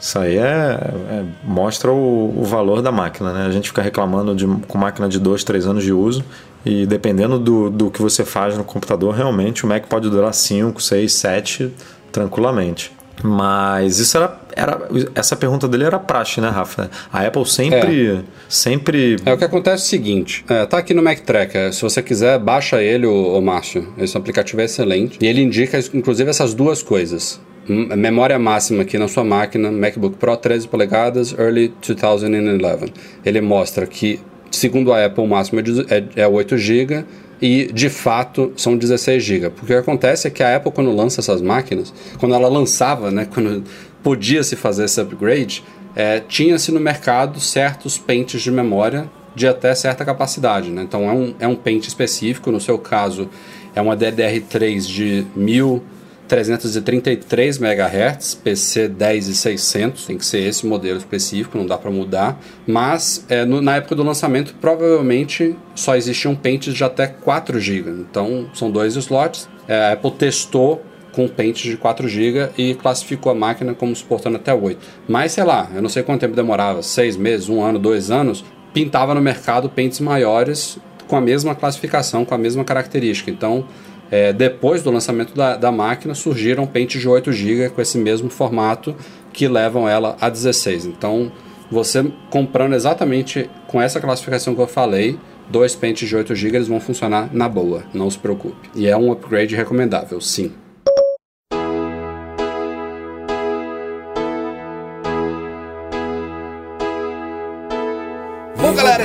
S2: Isso aí é, é- mostra o, o valor da máquina, né? A gente fica reclamando de, com máquina de dois, três anos de uso e dependendo do, do que você faz no computador, realmente o Mac pode durar 5, 6, 7 tranquilamente. Mas isso era, era. Essa pergunta dele era praxe, né, Rafa? A Apple sempre. Sempre.
S1: É, o que acontece é o seguinte, é, tá aqui no Mac Tracker, se você quiser, baixa ele, o, o Márcio. Esse aplicativo é excelente. E ele indica, inclusive, essas duas coisas. Hum, Memória máxima aqui na sua máquina, MacBook Pro 13 polegadas, Early 2011. Ele mostra que, segundo a Apple, o máximo é de- é, é 8 GB e, de fato, são 16 GB. Porque o que acontece é que a Apple, quando lança essas máquinas, quando ela lançava, né, quando podia-se fazer esse upgrade, é, tinha-se no mercado certos pentes de memória de até certa capacidade. Né? Então é um, é um pente específico, no seu caso é uma DDR3 de 1333 MHz, PC 10600, tem que ser esse modelo específico, não dá para mudar. Mas é, no, na época do lançamento, provavelmente só existiam pentes de até 4 GB. Então são dois slots. É, a Apple testou com pentes de 4 GB e classificou a máquina como suportando até 8. Mas sei lá, eu não sei quanto tempo demorava, 6 meses, 1 ano, 2 anos, pintava no mercado pentes maiores com a mesma classificação, com a mesma característica. Então, é, depois do lançamento da, da, máquina, surgiram pentes de 8 GB com esse mesmo formato que levam ela a 16. Então, você comprando exatamente com essa classificação que eu falei, dois pentes de 8 GB eles vão funcionar na boa, não se preocupe. E é um upgrade recomendável, sim.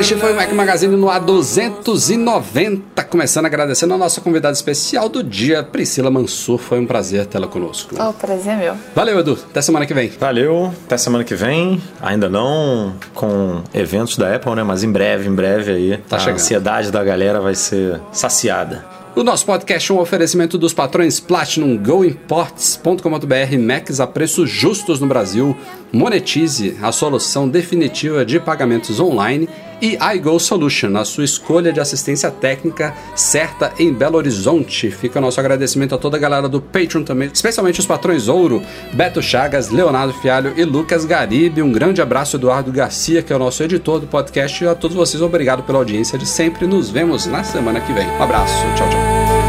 S1: Este foi o Mac Magazine no A290. Começando agradecendo a nossa convidada especial do dia, Priscila Mansur. Foi um prazer tê-la conosco.
S3: Oh, prazer é meu.
S1: Valeu, Edu. Até semana que vem.
S2: Valeu. Até semana que vem. Ainda não com eventos da Apple, né? Mas em breve, em breve aí. Tá a chegando. ansiedade da galera vai ser saciada.
S1: O nosso podcast é um oferecimento dos patrões Platinum GoImports.com.br Macs a preços justos no Brasil. Monetize a solução definitiva de pagamentos online e iGo Solution, a sua escolha de assistência técnica certa em Belo Horizonte. Fica o nosso agradecimento a toda a galera do Patreon também, especialmente os patrões Ouro, Beto Chagas, Leonardo Fialho e Lucas Garibe. Um grande abraço, Eduardo Garcia, que é o nosso editor do podcast. E a todos vocês, obrigado pela audiência de sempre. Nos vemos na semana que vem. Um abraço, tchau, tchau.